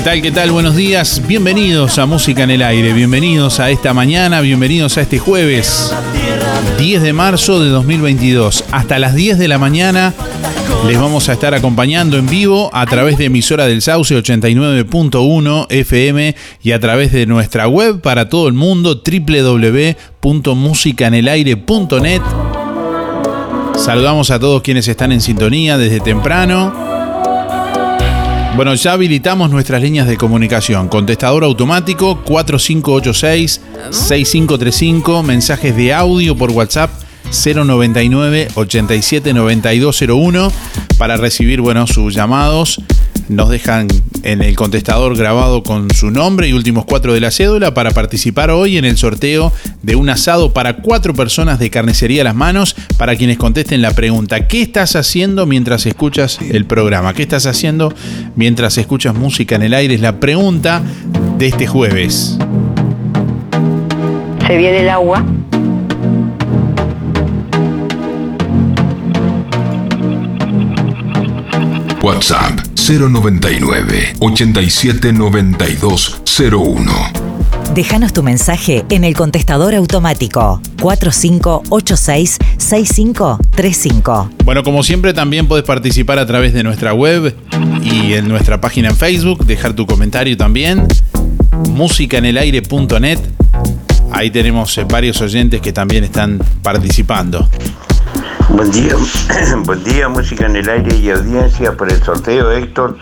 tal? Buenos días. Bienvenidos a Música en el Aire. Bienvenidos a esta mañana. Bienvenidos a este jueves 10 de marzo de 2022. Hasta las 10 de la mañana les vamos a estar acompañando en vivo a través de emisora del Sauce 89.1 FM y a través de nuestra web para todo el mundo www.musicanelaire.net. Saludamos a todos quienes están en sintonía desde temprano. Bueno, ya habilitamos nuestras líneas de comunicación. Contestador automático 4586-6535. Mensajes de audio por WhatsApp 099 879201 para recibir bueno, sus llamados nos dejan en el contestador grabado con su nombre y últimos cuatro de la cédula para participar hoy en el sorteo de un asado para cuatro personas de carnicería a las manos para quienes contesten la pregunta ¿qué estás haciendo mientras escuchas el programa? ¿qué estás haciendo mientras escuchas música en el aire? Es la pregunta de este jueves. Se viene el agua. WhatsApp 099 879201. Déjanos tu mensaje en el contestador automático 4586-6535. Bueno, como siempre también puedes participar a través de nuestra web y en nuestra página en Facebook, dejar tu comentario también, musicanelaire.net. Ahí tenemos eh, varios oyentes que también están participando. Buen día, buen día, música en el aire y audiencia por el sorteo Héctor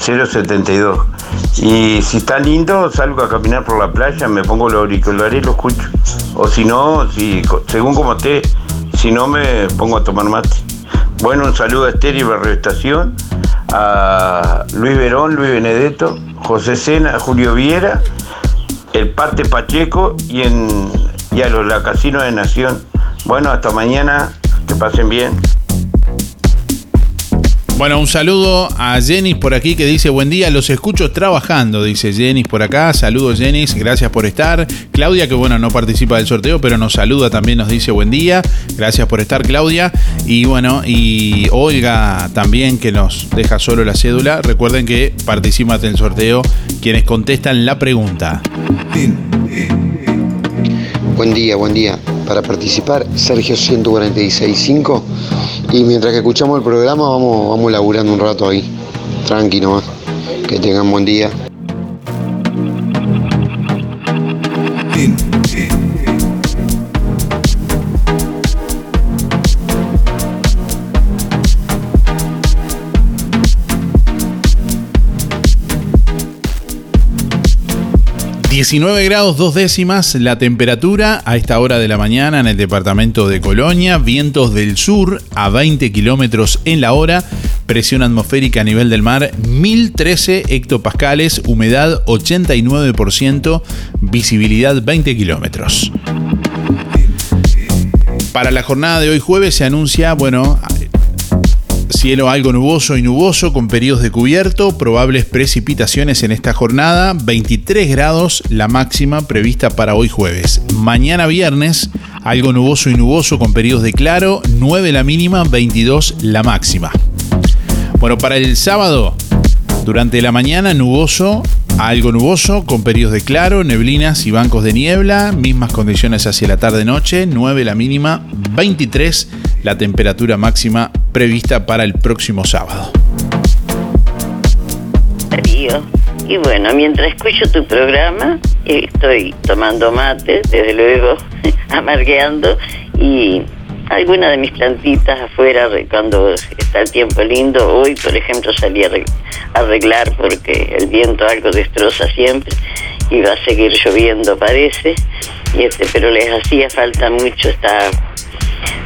072. Y si está lindo, salgo a caminar por la playa, me pongo los auriculares y lo escucho. O si no, si, según como esté, si no me pongo a tomar mate. Bueno, un saludo a Esther y Barrio Estación, a Luis Verón, Luis Benedetto, José Sena, Julio Viera, el Parte Pacheco y, en, y a los la Casino de Nación. Bueno, hasta mañana. Que pasen bien. Bueno, un saludo a Jenis por aquí que dice buen día, los escucho trabajando, dice Jenis por acá. Saludos Jenis, gracias por estar. Claudia, que bueno, no participa del sorteo, pero nos saluda también, nos dice buen día. Gracias por estar, Claudia. Y bueno, y Olga también que nos deja solo la cédula. Recuerden que participan del sorteo quienes contestan la pregunta. Buen día, buen día. Para participar, Sergio 1465. Y mientras que escuchamos el programa, vamos, vamos laburando un rato ahí. Tranqui nomás. Que tengan buen día. 19 grados dos décimas la temperatura a esta hora de la mañana en el departamento de Colonia, vientos del sur a 20 kilómetros en la hora, presión atmosférica a nivel del mar 1013 hectopascales, humedad 89%, visibilidad 20 kilómetros. Para la jornada de hoy jueves se anuncia, bueno, Cielo algo nuboso y nuboso con periodos de cubierto, probables precipitaciones en esta jornada, 23 grados la máxima prevista para hoy jueves. Mañana viernes, algo nuboso y nuboso con periodos de claro, 9 la mínima, 22 la máxima. Bueno, para el sábado, durante la mañana nuboso, algo nuboso, con periodos de claro, neblinas y bancos de niebla, mismas condiciones hacia la tarde-noche, 9 la mínima, 23 la temperatura máxima prevista para el próximo sábado. Y bueno, mientras escucho tu programa, estoy tomando mate, desde luego, amargueando, y algunas de mis plantitas afuera cuando está el tiempo lindo. Hoy, por ejemplo, salí a arreglar porque el viento algo destroza siempre y va a seguir lloviendo, parece. Y este, pero les hacía falta mucho esta.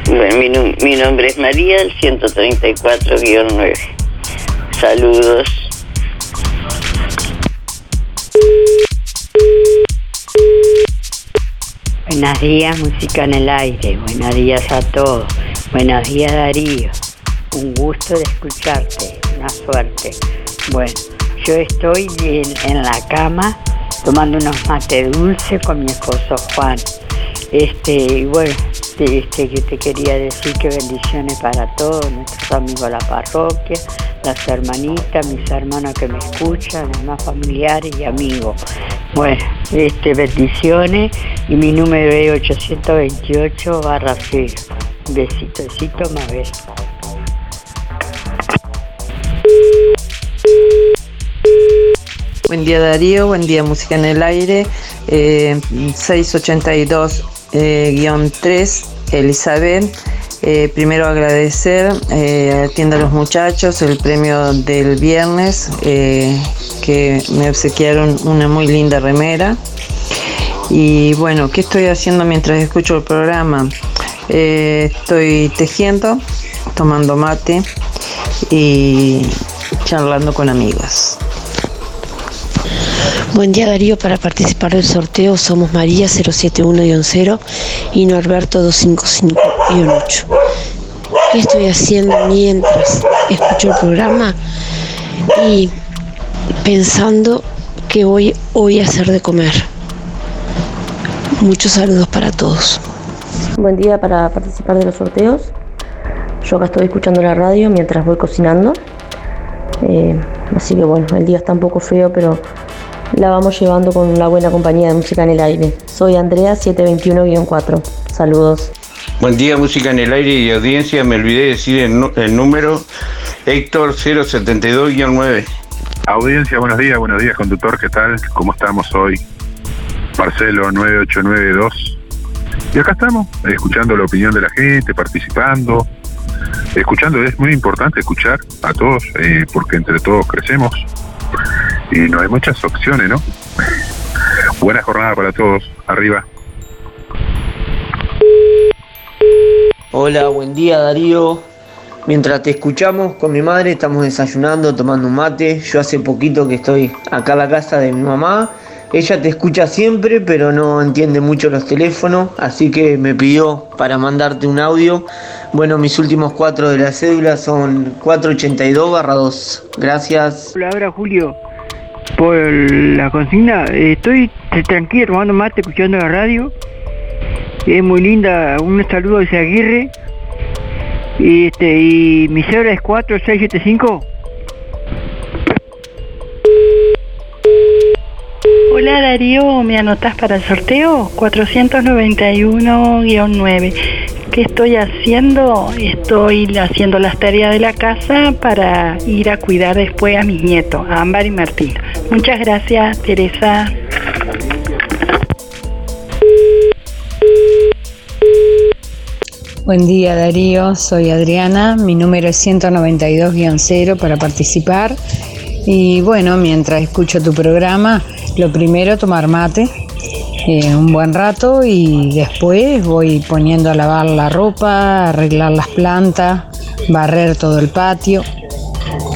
Bueno, mi, nombre es María, el 134-9. Saludos. Buenos días, música en el aire. Buenos días a todos. Buenos días, Darío. Un gusto de escucharte. Una suerte. Bueno, yo estoy en, la cama tomando unos mate dulce con mi esposo Juan. Este, y bueno, este, que te quería decir que bendiciones para todos nuestros amigos de la parroquia, las hermanitas, mis hermanos que me escuchan, demás familiares y amigos. Bueno, este, bendiciones y mi número es 828 barra 0. Besito, besito, Mabel. Buen día Darío, buen día Música en el Aire, 682-3, eh, Elizabeth. Eh, primero agradecer eh, a Tienda Los Muchachos el premio del viernes, eh, que me obsequiaron una muy linda remera. Y bueno, ¿qué estoy haciendo mientras escucho el programa? estoy tejiendo, tomando mate y, charlando con amigos. Buen día Darío, para participar del sorteo somos María 071-0 y Norberto 255-8. ¿Qué estoy haciendo mientras escucho el programa? Y pensando que voy a hacer de comer. Muchos saludos para todos. Buen día para participar de los sorteos. Yo acá estoy escuchando la radio mientras voy cocinando. Eh, así que bueno, el día está un poco feo, pero la vamos llevando con una buena compañía de música en el aire. Soy Andrea 721-4. Saludos. Buen día, música en el aire y audiencia. Me olvidé de decir el, el número Héctor 072-9. Audiencia, buenos días, buenos días, conductor, ¿qué tal? ¿Cómo estamos hoy? Marcelo 9892. Y acá estamos, escuchando la opinión de la gente, participando, escuchando. Es muy importante escuchar a todos, eh, porque entre todos crecemos y no hay muchas opciones, ¿no? Buena jornada para todos. Arriba. Hola, buen día Darío. Mientras te escuchamos con mi madre, estamos desayunando, tomando un mate. Yo hace poquito que estoy acá en la casa de mi mamá. Ella te escucha siempre, pero no entiende mucho los teléfonos, así que me pidió para mandarte un audio. Bueno, mis últimos cuatro de la cédula son 482-2. Gracias. Hola, ahora Julio. Por la consigna, estoy tranquilo tomando mate, escuchando la radio. Es muy linda. Un saludo desde Aguirre. Y, este, y mi cédula es 4675. Hola Darío, ¿me anotás para el sorteo? 491-9. ¿Qué estoy haciendo? Estoy haciendo las tareas de la casa para ir a cuidar después a mis nietos, a Ámbar y Martín. Muchas gracias, Teresa. Buen día Darío, soy Adriana, mi número es 192-0 para participar. Y bueno, mientras escucho tu programa, lo primero tomar mate eh, un buen rato y después voy poniendo a lavar la ropa, arreglar las plantas, barrer todo el patio.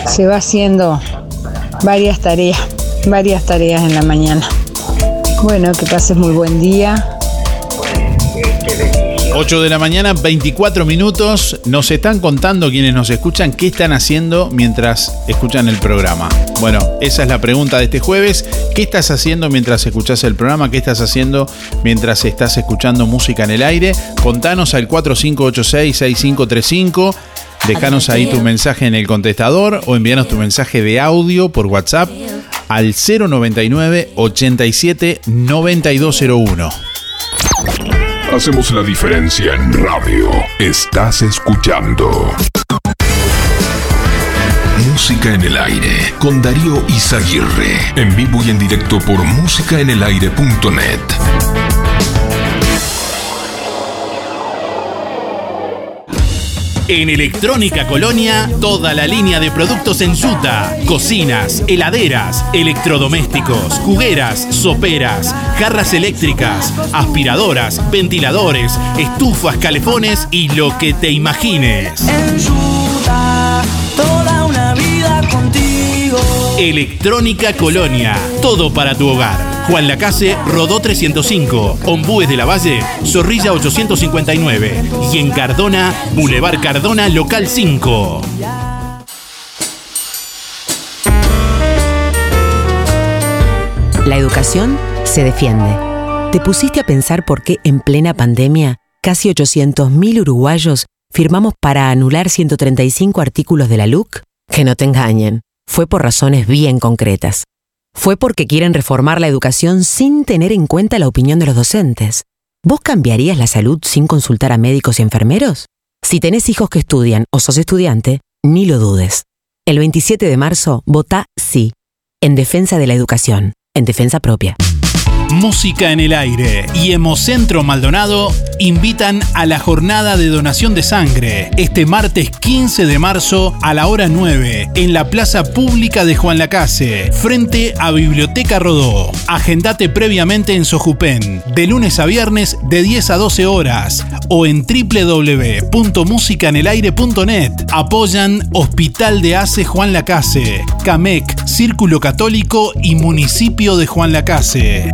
Se va haciendo varias tareas, varias tareas en la mañana. Bueno, que pases muy buen día 8 de la mañana, 24 minutos. Nos están contando quienes nos escuchan qué están haciendo mientras escuchan el programa. Bueno, esa es la pregunta de este jueves. ¿Qué estás haciendo mientras escuchas el programa? ¿Qué estás haciendo mientras estás escuchando música en el aire? Contanos al 4586-6535. Dejanos ahí tu mensaje en el contestador o envíanos tu mensaje de audio por WhatsApp al 099 87 9201. Hacemos la diferencia en radio. Estás escuchando. Música en el aire con Darío Izaguirre. En vivo y en directo por músicaenelaire.net. En Electrónica Colonia, toda la línea de productos en Yuta, cocinas, heladeras, electrodomésticos, jugueras, soperas, jarras eléctricas, aspiradoras, ventiladores, estufas, calefones y lo que te imagines. toda una vida contigo. Electrónica Colonia, todo para tu hogar. Juan Lacase, Rodó 305, Ombúes de la Valle, Zorrilla 859 y en Cardona, Boulevard Cardona, local 5. La educación se defiende. ¿Te pusiste a pensar por qué en plena pandemia casi 800.000 uruguayos firmamos para anular 135 artículos de la LUC? Que no te engañen, fue por razones bien concretas. Fue porque quieren reformar la educación sin tener en cuenta la opinión de los docentes. ¿Vos cambiarías la salud sin consultar a médicos y enfermeros? Si tenés hijos que estudian o sos estudiante, ni lo dudes. El 27 de marzo, vota sí, en defensa de la educación, en defensa propia. Música en el aire y Hemocentro Maldonado invitan a la jornada de donación de sangre este martes 15 de marzo a la hora 9 en la Plaza Pública de Juan Lacase, frente a Biblioteca Rodó. Agendate previamente en Sojupen, de lunes a viernes de 10 a 12 horas o en www.musicanelaire.net. Apoyan Hospital de Ace Juan Lacase, CAMEC, Círculo Católico y Municipio de Juan Lacase.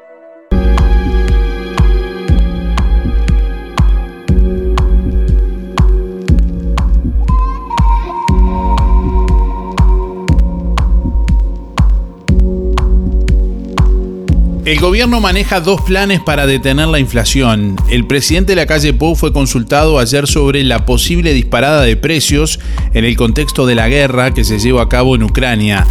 El gobierno maneja dos planes para detener la inflación. El presidente de la calle Pou fue consultado ayer sobre la posible disparada de precios en el contexto de la guerra que se lleva a cabo en Ucrania.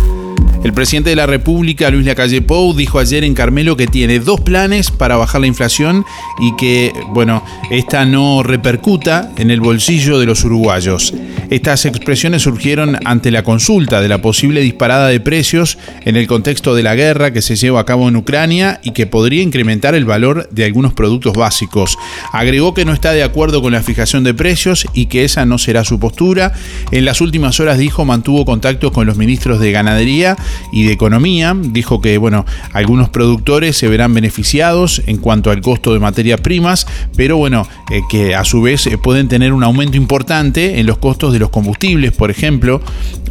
El presidente de la República, Luis Lacalle Pou, dijo ayer en Carmelo que tiene dos planes para bajar la inflación y que, bueno, esta no repercuta en el bolsillo de los uruguayos. Estas expresiones surgieron ante la consulta de la posible disparada de precios en el contexto de la guerra que se lleva a cabo en Ucrania y que podría incrementar el valor de algunos productos básicos. Agregó que no está de acuerdo con la fijación de precios y que esa no será su postura. En las últimas horas dijo mantuvo contacto con los ministros de Ganadería y de Economía. Dijo que, bueno, algunos productores se verán beneficiados en cuanto al costo de materias primas, pero bueno, eh, que a su vez eh, pueden tener un aumento importante en los costos de los combustibles, por ejemplo,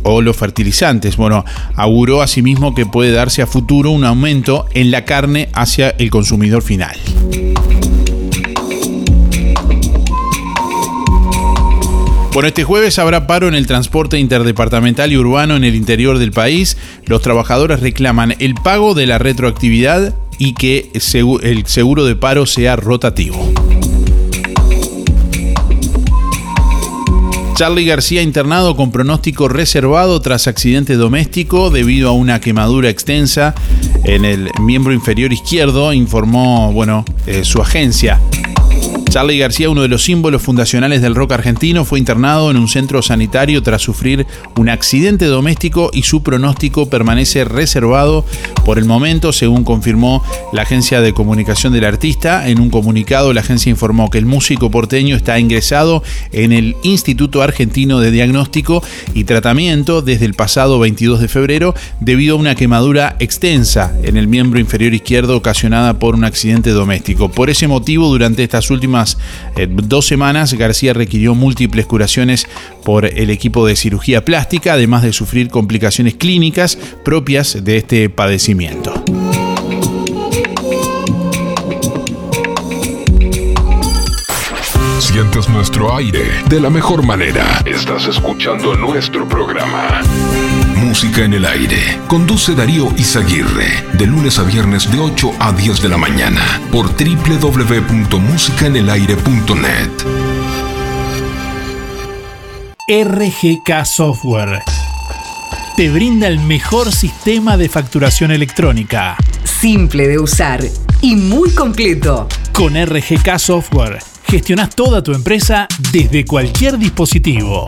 o los fertilizantes. Bueno, auguró asimismo que puede darse a futuro un aumento en la carne hacia el consumidor final. Bueno, este jueves habrá paro en el transporte interdepartamental y urbano en el interior del país. Los trabajadores reclaman el pago de la retroactividad y que el seguro de paro sea rotativo. Charlie García internado con pronóstico reservado tras accidente doméstico debido a una quemadura extensa en el miembro inferior izquierdo, informó bueno, eh, su agencia. Charlie García, uno de los símbolos fundacionales del rock argentino, fue internado en un centro sanitario tras sufrir un accidente doméstico y su pronóstico permanece reservado por el momento, según confirmó la agencia de comunicación del artista. En un comunicado, la agencia informó que el músico porteño está ingresado en el Instituto Argentino de Diagnóstico y Tratamiento desde el pasado 22 de febrero debido a una quemadura extensa en el miembro inferior izquierdo ocasionada por un accidente doméstico. Por ese motivo, durante estas últimas eh, dos semanas, García requirió múltiples curaciones por el equipo de cirugía plástica, además de sufrir complicaciones clínicas propias de este padecimiento. Sientes nuestro aire de la mejor manera. Estás escuchando nuestro programa. Música en el aire. Conduce Darío Izaguirre. De lunes a viernes de 8 a 10 de la mañana. Por www.musicaenelaire.net. RGK Software. Te brinda el mejor sistema de facturación electrónica. Simple de usar y muy completo. Con RGK Software gestionas toda tu empresa desde cualquier dispositivo.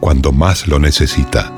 cuando más lo necesita.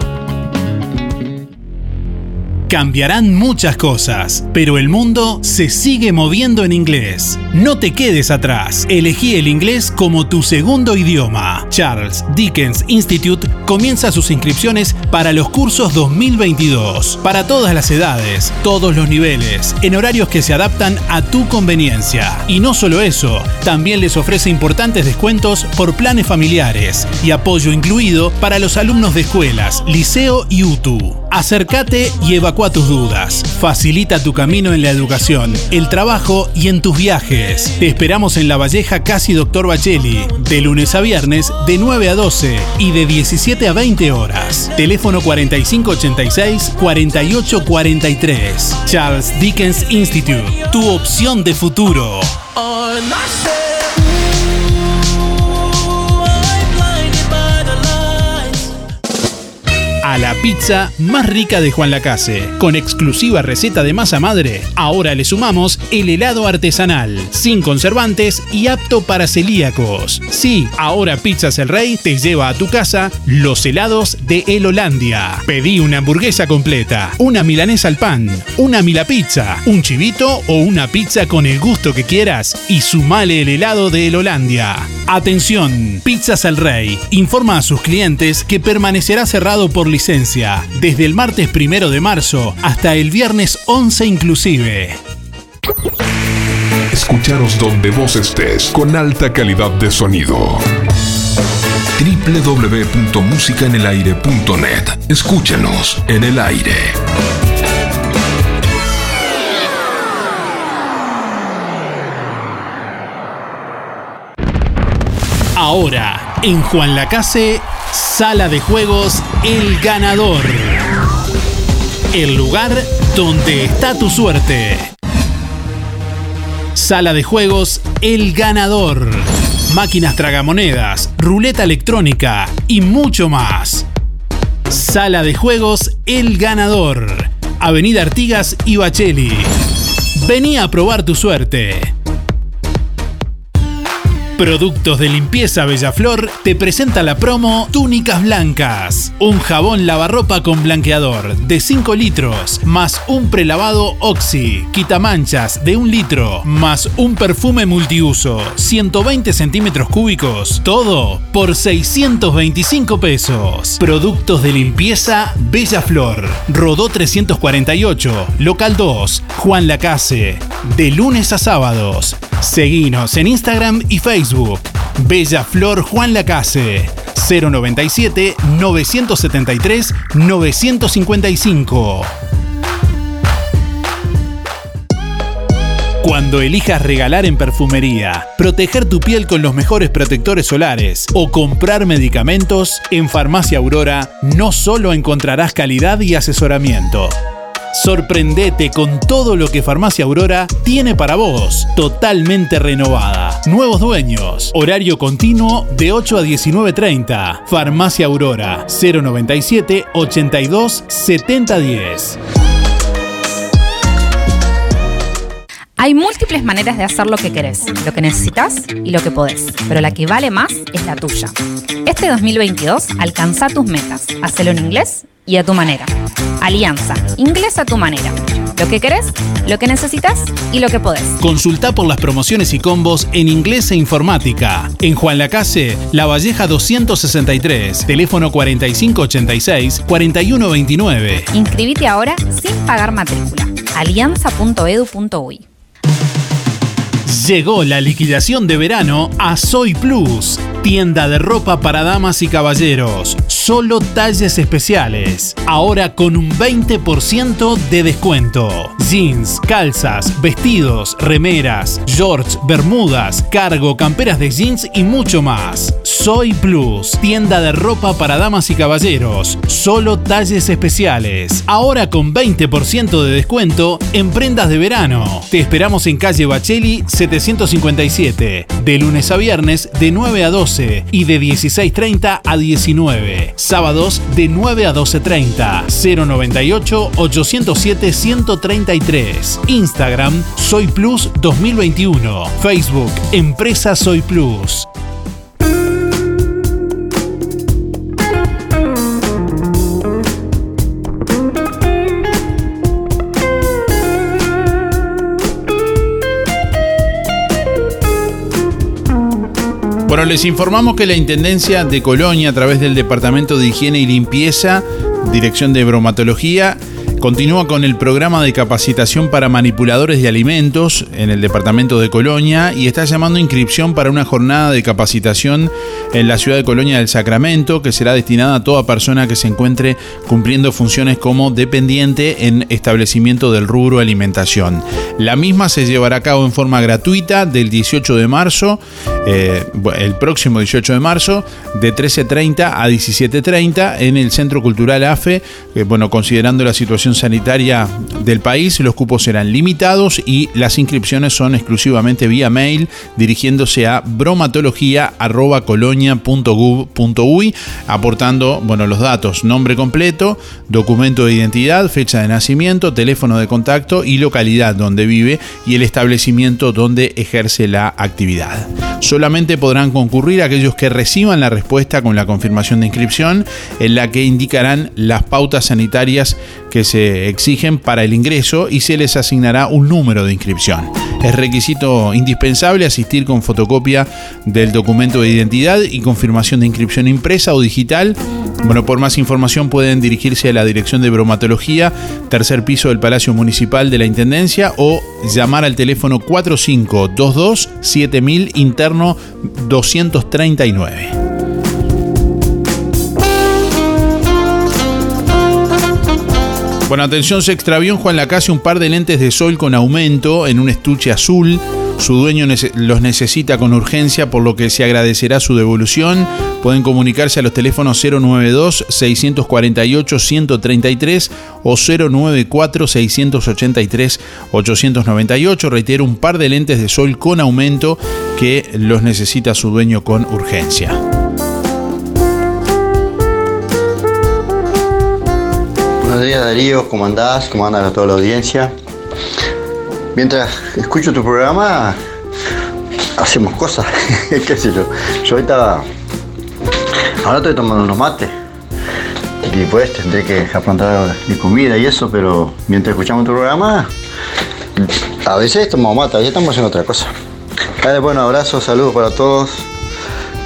Cambiarán muchas cosas, pero el mundo se sigue moviendo en inglés. No te quedes atrás. Elegí el inglés como tu segundo idioma. Charles Dickens Institute comienza sus inscripciones para los cursos 2022. Para todas las edades, todos los niveles, en horarios que se adaptan a tu conveniencia. Y no solo eso, también les ofrece importantes descuentos por planes familiares y apoyo incluido para los alumnos de escuelas, liceo y UTU. Acércate y evacúa tus dudas. Facilita tu camino en la educación, el trabajo y en tus viajes. Te esperamos en La Valleja Casi Doctor Bacheli, de lunes a viernes de 9 a 12 y de 17 a 20 horas. Teléfono 4586-4843. Charles Dickens Institute, tu opción de futuro. A la pizza más rica de Juan Lacase. Con exclusiva receta de masa madre, ahora le sumamos el helado artesanal, sin conservantes y apto para celíacos. Sí, ahora Pizzas El Rey te lleva a tu casa los helados de El Holandia. Pedí una hamburguesa completa, una milanesa al pan, una mila pizza, un chivito o una pizza con el gusto que quieras y sumale el helado de El Holandia. Atención, Pizzas El Rey informa a sus clientes que permanecerá cerrado por licencia desde el martes primero de marzo hasta el viernes 11 inclusive. Escucharos donde vos estés con alta calidad de sonido www.musicaenelaire.net Escúchanos en el aire. Ahora, en Juan Lacase, Sala de Juegos El Ganador. El lugar donde está tu suerte. Sala de Juegos El Ganador. Máquinas tragamonedas, ruleta electrónica y mucho más. Sala de Juegos El Ganador. Avenida Artigas y Bacheli. Vení a probar tu suerte. Productos de limpieza Bellaflor te presenta la promo Túnicas Blancas. Un jabón lavarropa con blanqueador de 5 litros, más un prelavado Oxy, quitamanchas de 1 litro, más un perfume multiuso, 120 centímetros cúbicos, todo por 625 pesos. Productos de limpieza Bellaflor. Rodó 348, local 2, Juan Lacase. De lunes a sábados. Seguinos en Instagram y Facebook. Bella Flor Juan Lacase. 097 973 955. Cuando elijas regalar en perfumería, proteger tu piel con los mejores protectores solares o comprar medicamentos, en Farmacia Aurora no solo encontrarás calidad y asesoramiento. Sorprendete con todo lo que Farmacia Aurora tiene para vos, totalmente renovada. Nuevos dueños, horario continuo de 8 a 19.30. Farmacia Aurora 097 82 7010. Hay múltiples maneras de hacer lo que querés, lo que necesitas y lo que podés, pero la que vale más es la tuya. Este 2022 alcanza tus metas, hacelo en inglés y a tu manera. Alianza, inglés a tu manera. Lo que querés, lo que necesitas y lo que podés. Consulta por las promociones y combos en inglés e informática. En Juan Lacase, La Valleja 263, teléfono 4586-4129. Inscribite ahora sin pagar matrícula. alianza.edu.uy Llegó la liquidación de verano a Soy Plus, tienda de ropa para damas y caballeros, solo talles especiales, ahora con un 20% de descuento. Jeans, calzas, vestidos, remeras, shorts, bermudas, cargo, camperas de jeans y mucho más. Soy Plus, tienda de ropa para damas y caballeros, solo talles especiales, ahora con 20% de descuento en prendas de verano. Te esperamos en calle Bacheli 757, de lunes a viernes de 9 a 12 y de 16.30 a 19. Sábados de 9 a 12.30. 098 807 133. Instagram Soy Plus 2021. Facebook Empresa Soy Plus. Bueno, les informamos que la Intendencia de Colonia, a través del Departamento de Higiene y Limpieza, Dirección de Bromatología, Continúa con el programa de capacitación para manipuladores de alimentos en el departamento de Colonia y está llamando inscripción para una jornada de capacitación en la ciudad de Colonia del Sacramento que será destinada a toda persona que se encuentre cumpliendo funciones como dependiente en establecimiento del rubro alimentación. La misma se llevará a cabo en forma gratuita del 18 de marzo, eh, el próximo 18 de marzo, de 13.30 a 17.30 en el Centro Cultural AFE, bueno, considerando la sanitaria del país, los cupos serán limitados y las inscripciones son exclusivamente vía mail dirigiéndose a bromatología.colonia.gov.uy aportando bueno, los datos, nombre completo, documento de identidad, fecha de nacimiento, teléfono de contacto y localidad donde vive y el establecimiento donde ejerce la actividad. Solamente podrán concurrir aquellos que reciban la respuesta con la confirmación de inscripción en la que indicarán las pautas sanitarias que se exigen para el ingreso y se les asignará un número de inscripción. Es requisito indispensable asistir con fotocopia del documento de identidad y confirmación de inscripción impresa o digital. Bueno, por más información pueden dirigirse a la Dirección de Bromatología, tercer piso del Palacio Municipal de la Intendencia o llamar al teléfono 4522 7000 interno 239. Bueno, atención, se extravió en Juan Lacase un par de lentes de sol con aumento en un estuche azul. Su dueño los necesita con urgencia, por lo que se agradecerá su devolución. Pueden comunicarse a los teléfonos 092-648-133 o 094-683-898. Reitero, un par de lentes de sol con aumento que los necesita su dueño con urgencia. Buenos días Darío, ¿cómo andás? ¿Cómo andas a toda la audiencia? Mientras escucho tu programa, hacemos cosas, qué sé yo. Yo ahorita, ahora estoy tomando unos mates y pues tendré que aprontar mi comida y eso, pero mientras escuchamos tu programa, a veces tomamos mate, a veces estamos haciendo otra cosa. Dale, bueno, abrazo, saludos para todos,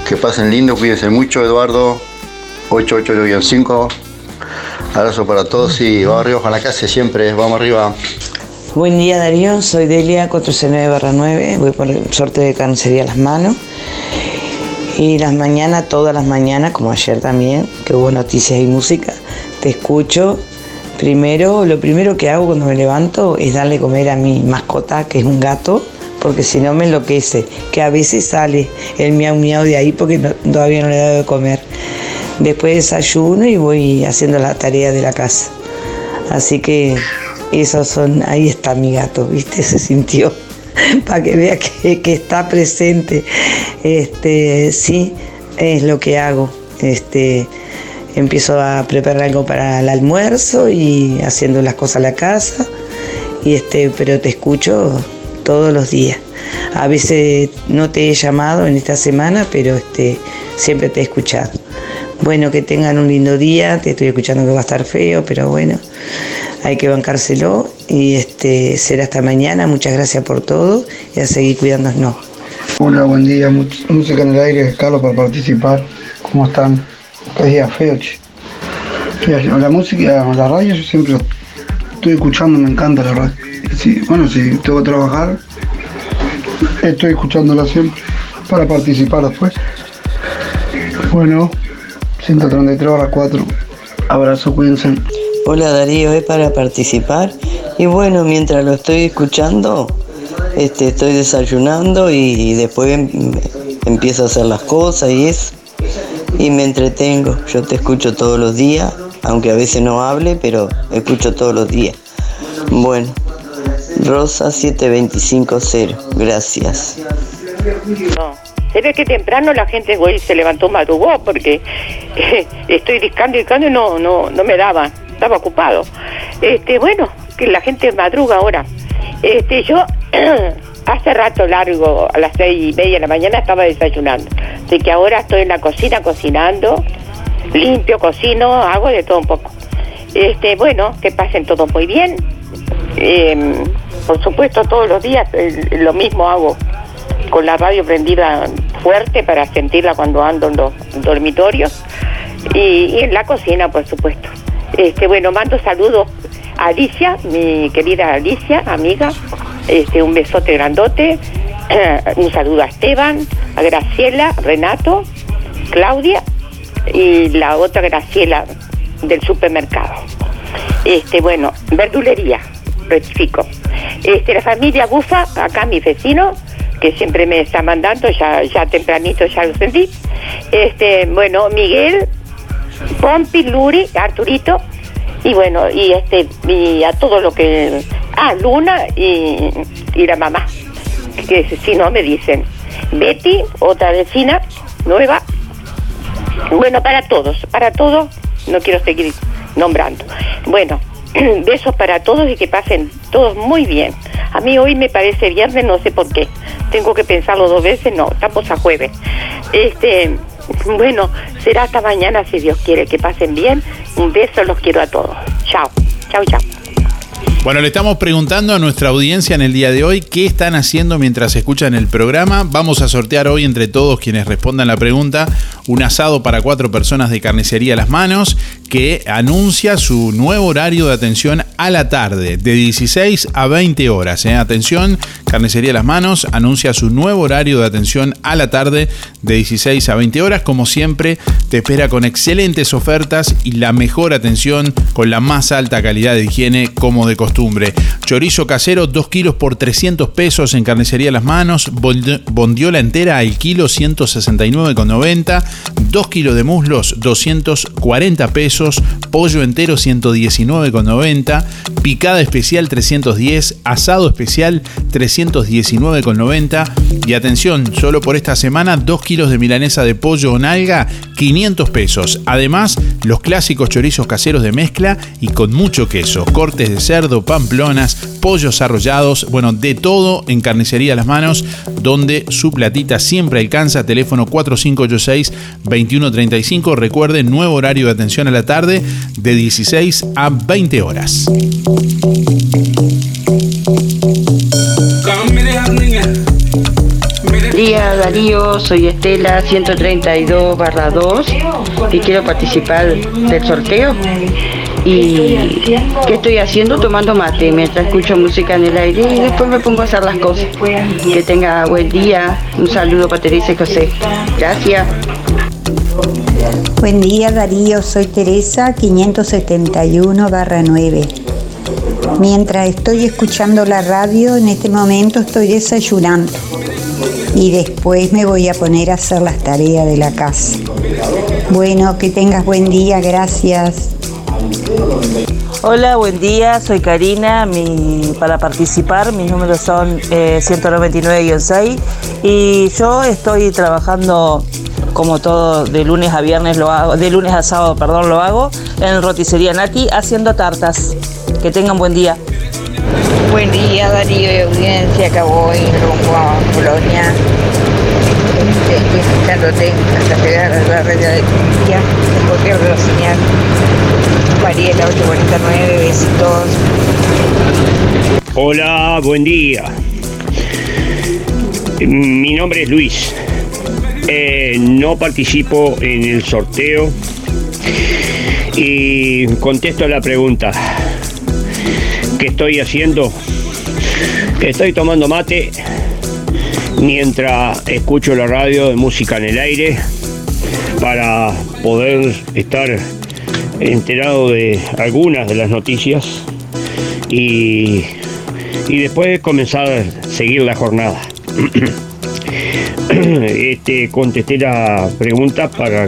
que pasen lindo, cuídense mucho, Eduardo, 882-5. Abrazo para todos y vamos arriba con la casa siempre, vamos arriba. Buen día Darío, soy Delia 469 voy por el sorteo de carnicería a las manos. Y las mañanas, todas las mañanas, como ayer también, que hubo noticias y música, te escucho Primero, lo primero que hago cuando me levanto es darle comer a mi mascota, que es un gato, porque si no me enloquece, que a veces sale el miau miau de ahí porque todavía no le he dado de comer. Después desayuno y voy haciendo la tarea de la casa. Así que esos son, ahí está mi gato, ¿viste? Se sintió para que vea que, está presente. Este, sí, es lo que hago. Este, empiezo a preparar algo para el almuerzo y haciendo las cosas a la casa. Y este, pero te escucho todos los días. A veces no te he llamado en esta semana, pero este, siempre te he escuchado. Bueno, que tengan un lindo día. Te estoy escuchando que va a estar feo, pero bueno, hay que bancárselo. Y este, será hasta mañana. Muchas gracias por todo y a seguir cuidándonos. Hola, buen día. Música en el aire, Carlos, para participar. ¿Cómo están? Qué día feo, che. La música, la radio, yo siempre estoy escuchando, me encanta la radio. Sí, bueno, si tengo que trabajar, estoy escuchándola siempre para participar después. Bueno, 133 horas 4. Abrazo, cuídense. Hola Darío, es para participar. Y bueno, mientras lo estoy escuchando, este, estoy desayunando y, después em- empiezo a hacer las cosas y eso. Y me entretengo. Yo te escucho todos los días, aunque a veces no hable, pero escucho todos los días. Bueno, Rosa 7250, gracias. No. Se ve que temprano la gente güey, se levantó madrugó porque eh, estoy discando y discando y no, no, no me daba, estaba ocupado. Este, bueno, que la gente madruga ahora. Este, yo hace rato largo, a las seis y media de la mañana estaba desayunando. Así que ahora estoy en la cocina cocinando, limpio, cocino, hago de todo un poco. Este, bueno, que pasen todos muy bien. Em, por supuesto, todos los días eh, lo mismo hago con la radio prendida fuerte para sentirla cuando ando en los dormitorios y, en la cocina, por supuesto. Este, bueno, mando saludos a Alicia, mi querida Alicia, amiga, este, un besote grandote, un saludo a Esteban, a Graciela, Renato, Claudia y la otra Graciela del supermercado. Este, bueno, verdulería, rectifico. Este, la familia Bufa, acá mi vecino, que siempre me está mandando, ya, ya tempranito ya lo sentí. Este, bueno, Miguel, Pompi, Luri, Arturito, y bueno, y este, y a todo lo que. Ah, Luna y, y la mamá, que si no me dicen. Betty, otra vecina, nueva. Bueno, para todos, para todos, no quiero seguir nombrando. Bueno, besos para todos y que pasen todos muy bien. A mí hoy me parece viernes, no sé por qué. Tengo que pensarlo dos veces, no, estamos a jueves. Este, bueno, será hasta mañana si Dios quiere que pasen bien. Un beso, los quiero a todos. Chao, chao, chao. Bueno, le estamos preguntando a nuestra audiencia en el día de hoy qué están haciendo mientras escuchan el programa. Vamos a sortear hoy entre todos quienes respondan la pregunta un asado para cuatro personas de carnicería Las Manos que anuncia su nuevo horario de atención a la tarde de 16 a 20 horas. ¿eh? Atención, carnicería Las Manos anuncia su nuevo horario de atención a la tarde de 16 a 20 horas. Como siempre, te espera con excelentes ofertas y la mejor atención con la más alta calidad de higiene como de costumbre. Chorizo casero 2 kilos por 300 pesos en carnicería Las Manos. Bond- Bondiola entera al kilo 169,90. 2 kilos de muslos 240 pesos. Pollo entero 119,90. Picada especial 310. Asado especial 319,90. Y atención, solo por esta semana 2 kilos de milanesa de pollo o nalga 500 pesos. Además, los clásicos chorizos caseros de mezcla y con mucho queso. Cortes de cerdo, pamplonas, pollos arrollados, bueno, de todo en carnicería Las Manos, donde su platita siempre alcanza. Teléfono 4586-2135. Recuerden, nuevo horario de atención a la tarde de 16 a 20 horas. Día Darío, soy Estela 132 barra 2 y quiero participar del sorteo. ¿Y qué estoy haciendo? Tomando mate mientras escucho música en el aire y después me pongo a hacer las cosas. Que tenga buen día. Un saludo para Teresa y José. Gracias. Buen día Darío, soy Teresa 571 9. Mientras estoy escuchando la radio, en este momento estoy desayunando y después me voy a poner a hacer las tareas de la casa. Bueno, que tengas buen día, gracias. Hola, buen día, soy Karina. Para participar, mis números son eh, 199-6 y yo estoy trabajando como todo de lunes a viernes lo hago, de lunes a sábado, perdón, lo hago en roticería Nati haciendo tartas. Que tengan buen día. Buen día, Darío y audiencia. Acá voy rumbo a Colonia. Este, Estoy escuchándote hasta llegar a la red de día. Tengo que la señal. Mariela 849, besitos. Hola, buen día. Mi nombre es Luis. Eh, no participo en el sorteo y contesto la pregunta. ¿Qué estoy haciendo? Estoy tomando mate mientras escucho la radio de música en el aire para poder estar enterado de algunas de las noticias y, y después comenzar a seguir la jornada. este, contesté la pregunta para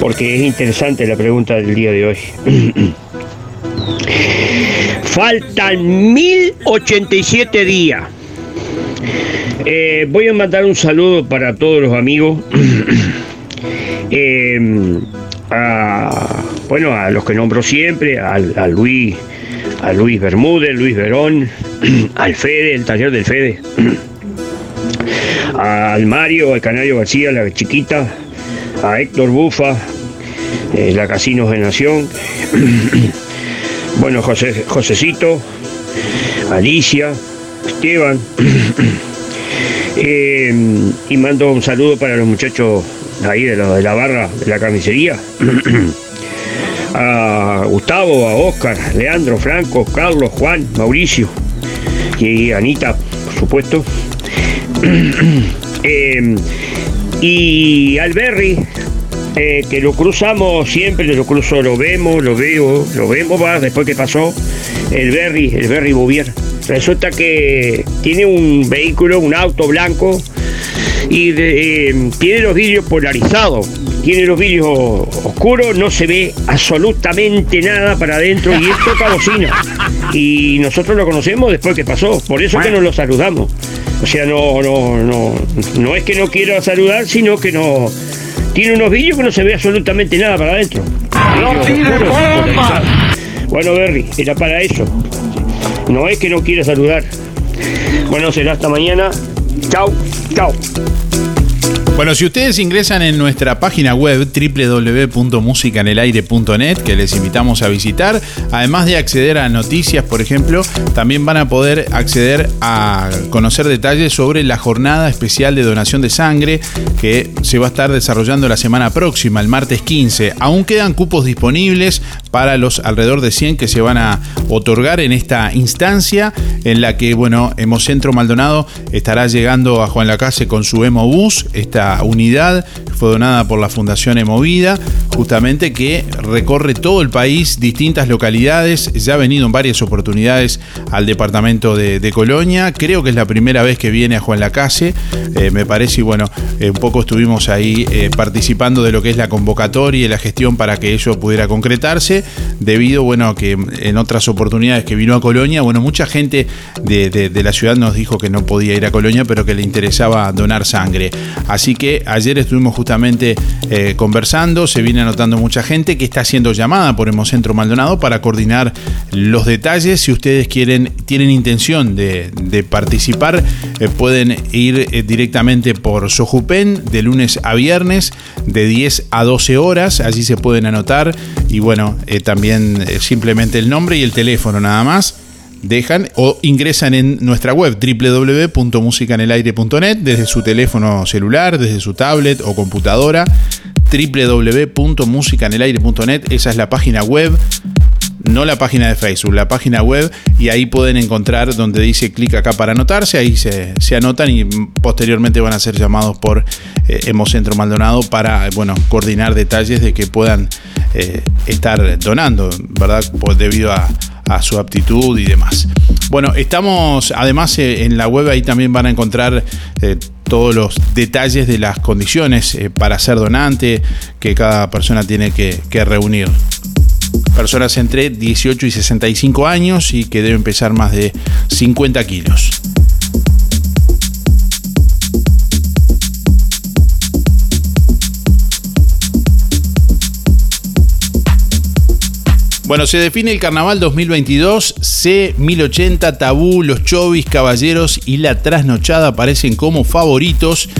porque es interesante la pregunta del día de hoy. Faltan 1087 días. Eh, voy a mandar un saludo para todos los amigos. A, bueno, a los que nombro siempre, a, a Luis, a Luis Bermúdez, Luis Verón, al Fede, el taller del Fede, al Mario, al Canario García, la chiquita, a Héctor Bufa, eh, la Casinos de Nación, bueno, José, Josecito, Alicia, Esteban, eh, y mando un saludo para los muchachos ahí de, la- de la barra, de la carnicería. a Gustavo, a Oscar, Leandro, Franco, Carlos, Juan, Mauricio y Anita, por supuesto. Eh, y al Berry, eh, que lo cruzamos siempre, lo cruzo, lo vemos, lo veo, lo vemos va, después que pasó el Berry, el Berry Bouvier. Resulta que tiene un vehículo, un auto blanco y de- eh, tiene los vidrios polarizados, tiene los vidrios oscuros, no se ve absolutamente nada para adentro y es toca bocina. Y nosotros lo conocemos después que pasó, por eso que nos lo saludamos. O sea, no, no, no, no es que no quiera saludar, sino que no tiene unos vidrios que no se ve absolutamente nada para adentro. Polarizados. Bueno, Berry, era para eso. No es que no quiera saludar. Bueno, será hasta mañana. Chau, chau. Bueno, si ustedes ingresan en nuestra página web www.musicanelaire.net, que les invitamos a visitar, además de acceder a noticias, por ejemplo, también van a poder acceder a conocer detalles sobre la jornada especial de donación de sangre que se va a estar desarrollando la semana próxima, el martes 15. Aún quedan cupos disponibles para los alrededor de 100 que se van a otorgar en esta instancia en la que, bueno, Hemocentro Maldonado estará llegando a Juan Lacase con su Hemobús, esta unidad fue donada por la Fundación Hemovida, justamente que recorre todo el país, distintas localidades, ya ha venido en varias oportunidades al departamento de, Colonia, creo que es la primera vez que viene a Juan Lacase, eh, me parece, y bueno, eh, un poco estuvimos ahí eh, participando de lo que es la convocatoria y la gestión para que ello pudiera concretarse, debido, bueno, a que en otras oportunidades que vino a Colonia, bueno, mucha gente de- de la ciudad nos dijo que no podía ir a Colonia, pero que le interesaba donar sangre. Así que ayer estuvimos justamente eh, conversando, se viene anotando mucha gente que está siendo llamada por Hemocentro Maldonado para coordinar los detalles. Si ustedes quieren, tienen intención de, participar, eh, pueden ir eh, directamente por Sojupen de lunes a viernes de 10 a 12 horas. Allí se pueden anotar y bueno, también simplemente el nombre y el teléfono nada más dejan o ingresan en nuestra web www.musicanelaire.net desde su teléfono celular, desde su tablet o computadora www.musicanelaire.net esa es la página web no la página de Facebook, la página web, y ahí pueden encontrar donde dice clic acá para anotarse, ahí se, se anotan y posteriormente van a ser llamados por eh, Hemocentro Maldonado para, bueno, coordinar detalles de que puedan eh, estar donando, ¿verdad? Pues debido a, a su aptitud y demás. Bueno, estamos además eh, en la web ahí también van a encontrar eh, todos los detalles de las condiciones eh, para ser donante que cada persona tiene que, que reunir. Personas entre 18 y 65 años y que deben pesar más de 50 kilos. Bueno, se define el carnaval 2022. C1080, Tabú, Los Chovis, Caballeros y La Trasnochada aparecen como favoritos.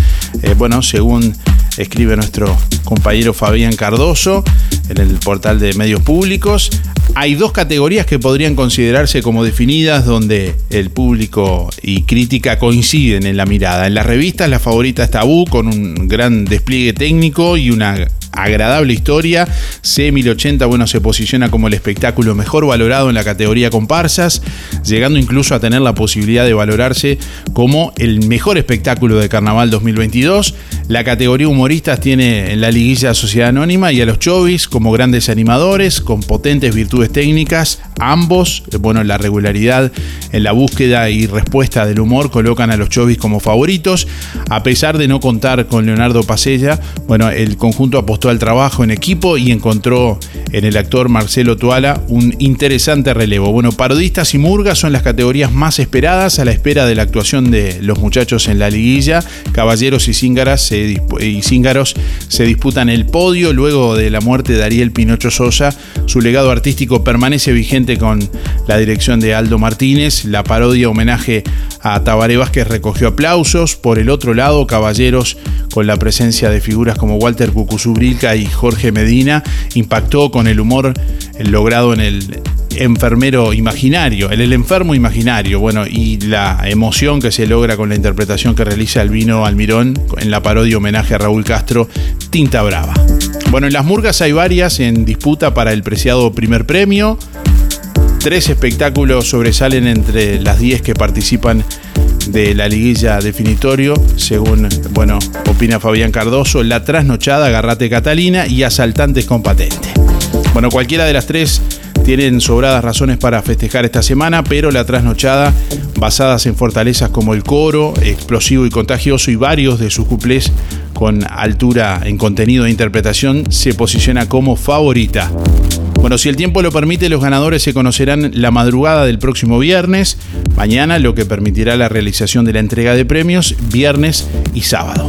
Eh, bueno, según escribe nuestro compañero Fabián Cardoso en el portal de medios públicos. Hay dos categorías que podrían considerarse como definidas donde el público y crítica coinciden en la mirada. En las revistas la favorita es Tabú con un gran despliegue técnico y una agradable historia. C1080, bueno, se posiciona como el espectáculo mejor valorado en la categoría comparsas, llegando incluso a tener la posibilidad de valorarse como el mejor espectáculo de Carnaval 2022. La categoría humoristas tiene en la liguilla Sociedad Anónima y a los Chovis como grandes animadores, con potentes virtudes técnicas. Ambos, bueno, la regularidad en la búsqueda y respuesta del humor colocan a los Chovis como favoritos. A pesar de no contar con Leonardo Pasella, bueno, el conjunto apostó al trabajo en equipo y encontró en el actor Marcelo Tuala un interesante relevo. Bueno, parodistas y murgas son las categorías más esperadas a la espera de la actuación de los muchachos en la liguilla. Caballeros y cíngaras se, cíngaros se disputan el podio luego de la muerte de Ariel Pinocho Sosa. Su legado artístico permanece vigente con la dirección de Aldo Martínez. La parodia homenaje a Tabaré Vázquez recogió aplausos. Por el otro lado, Caballeros, con la presencia de figuras como Walter Cucuzubrilca y Jorge Medina, impactó con el humor logrado en el enfermero imaginario, el, el enfermo imaginario, bueno, y la emoción que se logra con la interpretación que realiza Albino Almirón en la parodia homenaje a Raúl Castro, Tinta Brava. Bueno, en las murgas hay varias en disputa para el preciado primer premio. Tres espectáculos sobresalen entre las 10 que participan de la liguilla definitorio, según, bueno, opina Fabián Cardoso, La Trasnochada, Garrate Catalina y Asaltantes con Patente. Bueno, cualquiera de las tres tienen sobradas razones para festejar esta semana, pero la trasnochada, basadas en fortalezas como el coro, explosivo y contagioso y varios de sus cuplés con altura en contenido e interpretación, se posiciona como favorita. Bueno, si el tiempo lo permite, los ganadores se conocerán la madrugada del próximo viernes, mañana, lo que permitirá la realización de la entrega de premios viernes y sábado.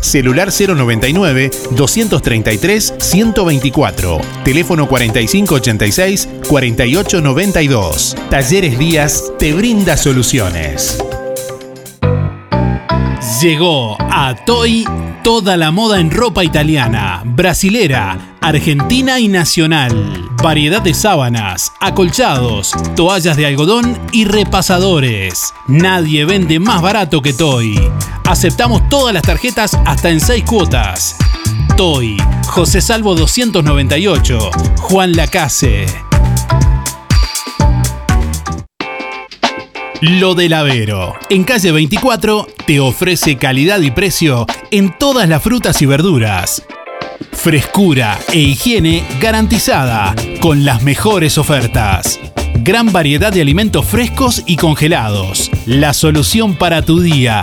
Celular 099-233-124. Teléfono 4586-4892. Talleres Díaz te brinda soluciones. Llegó a Toy toda la moda en ropa italiana, brasilera, argentina y nacional. Variedad de sábanas, acolchados, toallas de algodón y repasadores. Nadie vende más barato que Toy. Aceptamos todas las tarjetas hasta en 6 cuotas. Toy, José Salvo 298, Juan Lacase. Lo del Avero. En calle 24 te ofrece calidad y precio en todas las frutas y verduras. Frescura e higiene garantizada con las mejores ofertas. Gran variedad de alimentos frescos y congelados. La solución para tu día.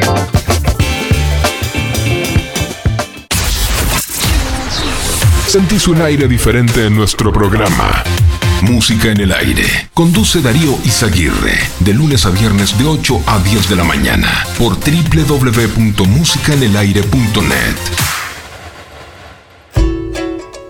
Sentís un aire diferente en nuestro programa. Música en el aire. Conduce Darío Izaguirre. De lunes a viernes de 8 a 10 de la mañana. Por www.musicaenelaire.net.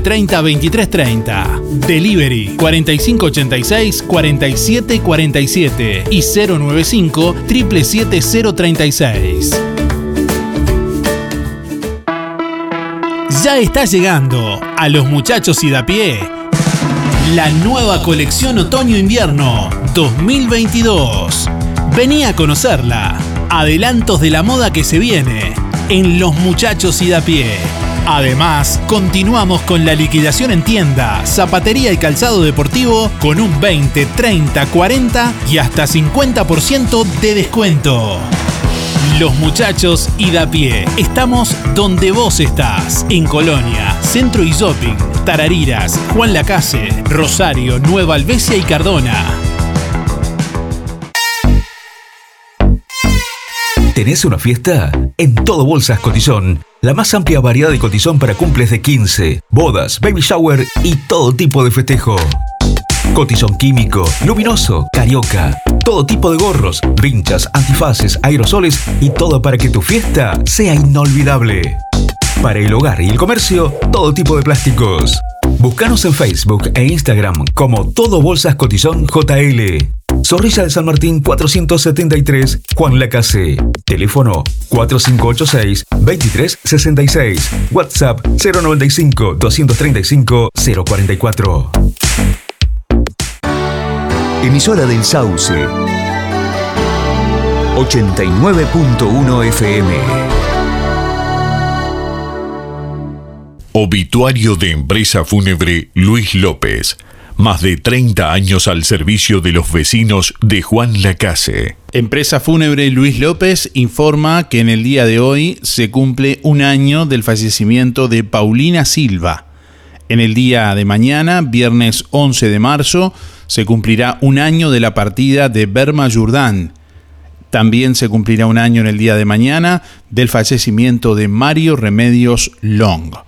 30 23 30. Delivery 4586 47 47 y 095 77036. Ya está llegando a los muchachos y da pie la nueva colección otoño-invierno 2022. Vení a conocerla. Adelantos de la moda que se viene en Los Muchachos y da pie. Además, continuamos con la liquidación en tienda, zapatería y calzado deportivo con un 20, 30, 40 y hasta 50% de descuento. Los muchachos y da pie. Estamos donde vos estás. En Colonia, Centro y Shopping, Tarariras, Juan Lacase, Rosario, Nueva Albesia y Cardona. ¿Tenés una fiesta? En Todo Bolsas Cotizón. La más amplia variedad de cotizón para cumples de 15, bodas, baby shower y todo tipo de festejo. Cotizón químico, luminoso, carioca. Todo tipo de gorros, vinchas, antifaces, aerosoles y todo para que tu fiesta sea inolvidable. Para el hogar y el comercio, todo tipo de plásticos. Búscanos en Facebook e Instagram como Todo Bolsas Cotizón JL. Zorrilla de San Martín 473, Juan Lacase. Teléfono 4586-2366. WhatsApp 095-235-044. Emisora del Sauce. 89.1 FM. Obituario de empresa fúnebre Luis López. Más de 30 años al servicio de los vecinos de Juan Lacase. Empresa Fúnebre Luis López informa que en el día de hoy se cumple un año del fallecimiento de Paulina Silva. En el día de mañana, viernes 11 de marzo, se cumplirá un año de la partida de Berma Jourdán. También se cumplirá un año en el día de mañana del fallecimiento de Mario Remedios Long.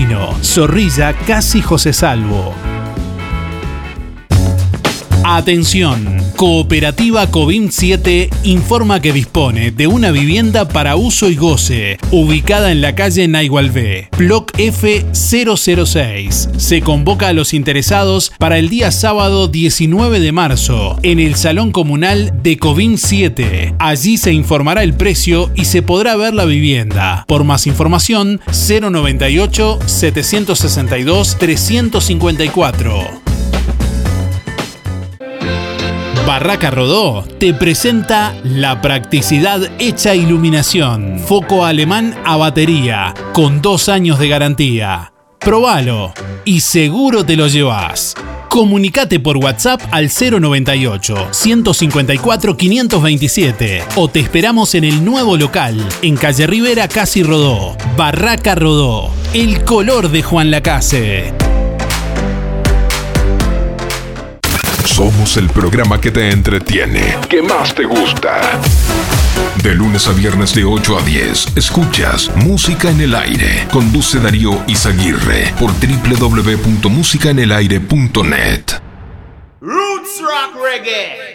Zorrilla Casi José Salvo. Atención, Cooperativa Covin 7 informa que dispone de una vivienda para uso y goce, ubicada en la calle Naigualvé, Block F006. Se convoca a los interesados para el día sábado 19 de marzo, en el Salón Comunal de Covin 7. Allí se informará el precio y se podrá ver la vivienda. Por más información, 098 762 354. Barraca Rodó te presenta la practicidad hecha iluminación. Foco alemán a batería, con dos años de garantía. Probalo y seguro te lo llevas. Comunicate por WhatsApp al 098 154 527 o te esperamos en el nuevo local en Calle Rivera Casi Rodó. Barraca Rodó, el color de Juan Lacase. Somos el programa que te entretiene, que más te gusta. De lunes a viernes de 8 a 10, escuchas Música en el Aire. Conduce Darío Izaguirre por www.musicaenelaire.net. Roots Rock Reggae.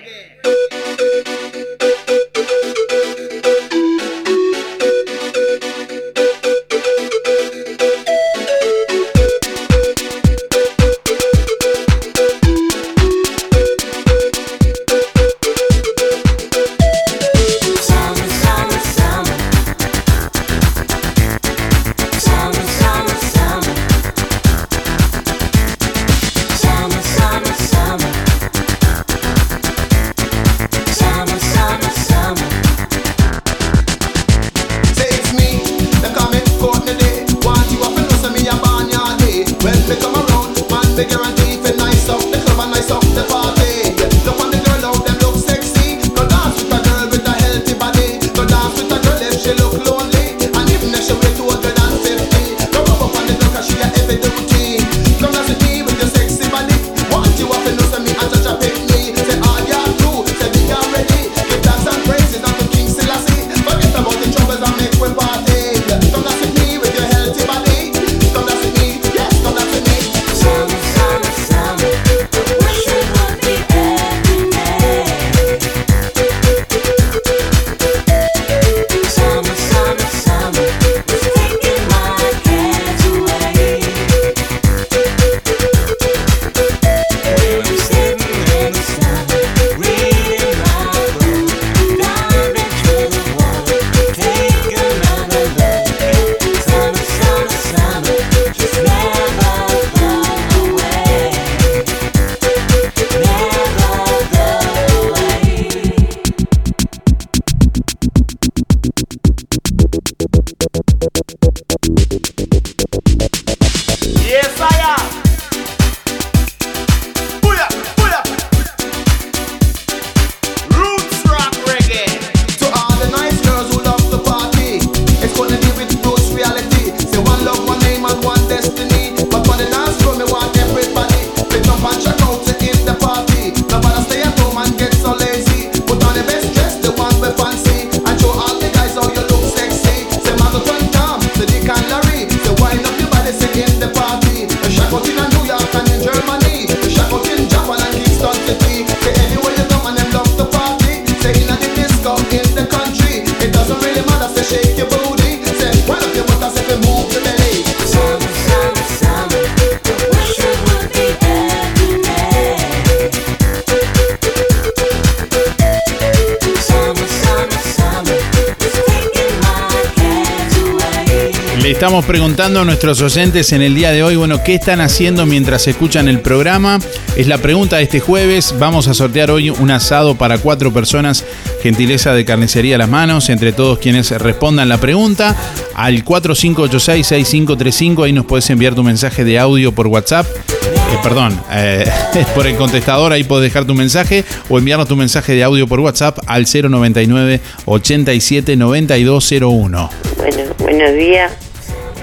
Preguntando a nuestros oyentes en el día de hoy, bueno, ¿qué están haciendo mientras escuchan el programa? Es la pregunta de este jueves. Vamos a sortear hoy un asado para cuatro personas, gentileza de carnicería a las manos, entre todos quienes respondan la pregunta. Al 4586-6535, ahí nos puedes enviar tu mensaje de audio por WhatsApp. Eh, perdón, eh, por el contestador, ahí puedes dejar tu mensaje o enviarnos tu mensaje de audio por WhatsApp al 099 87 9201. Bueno, buenos días.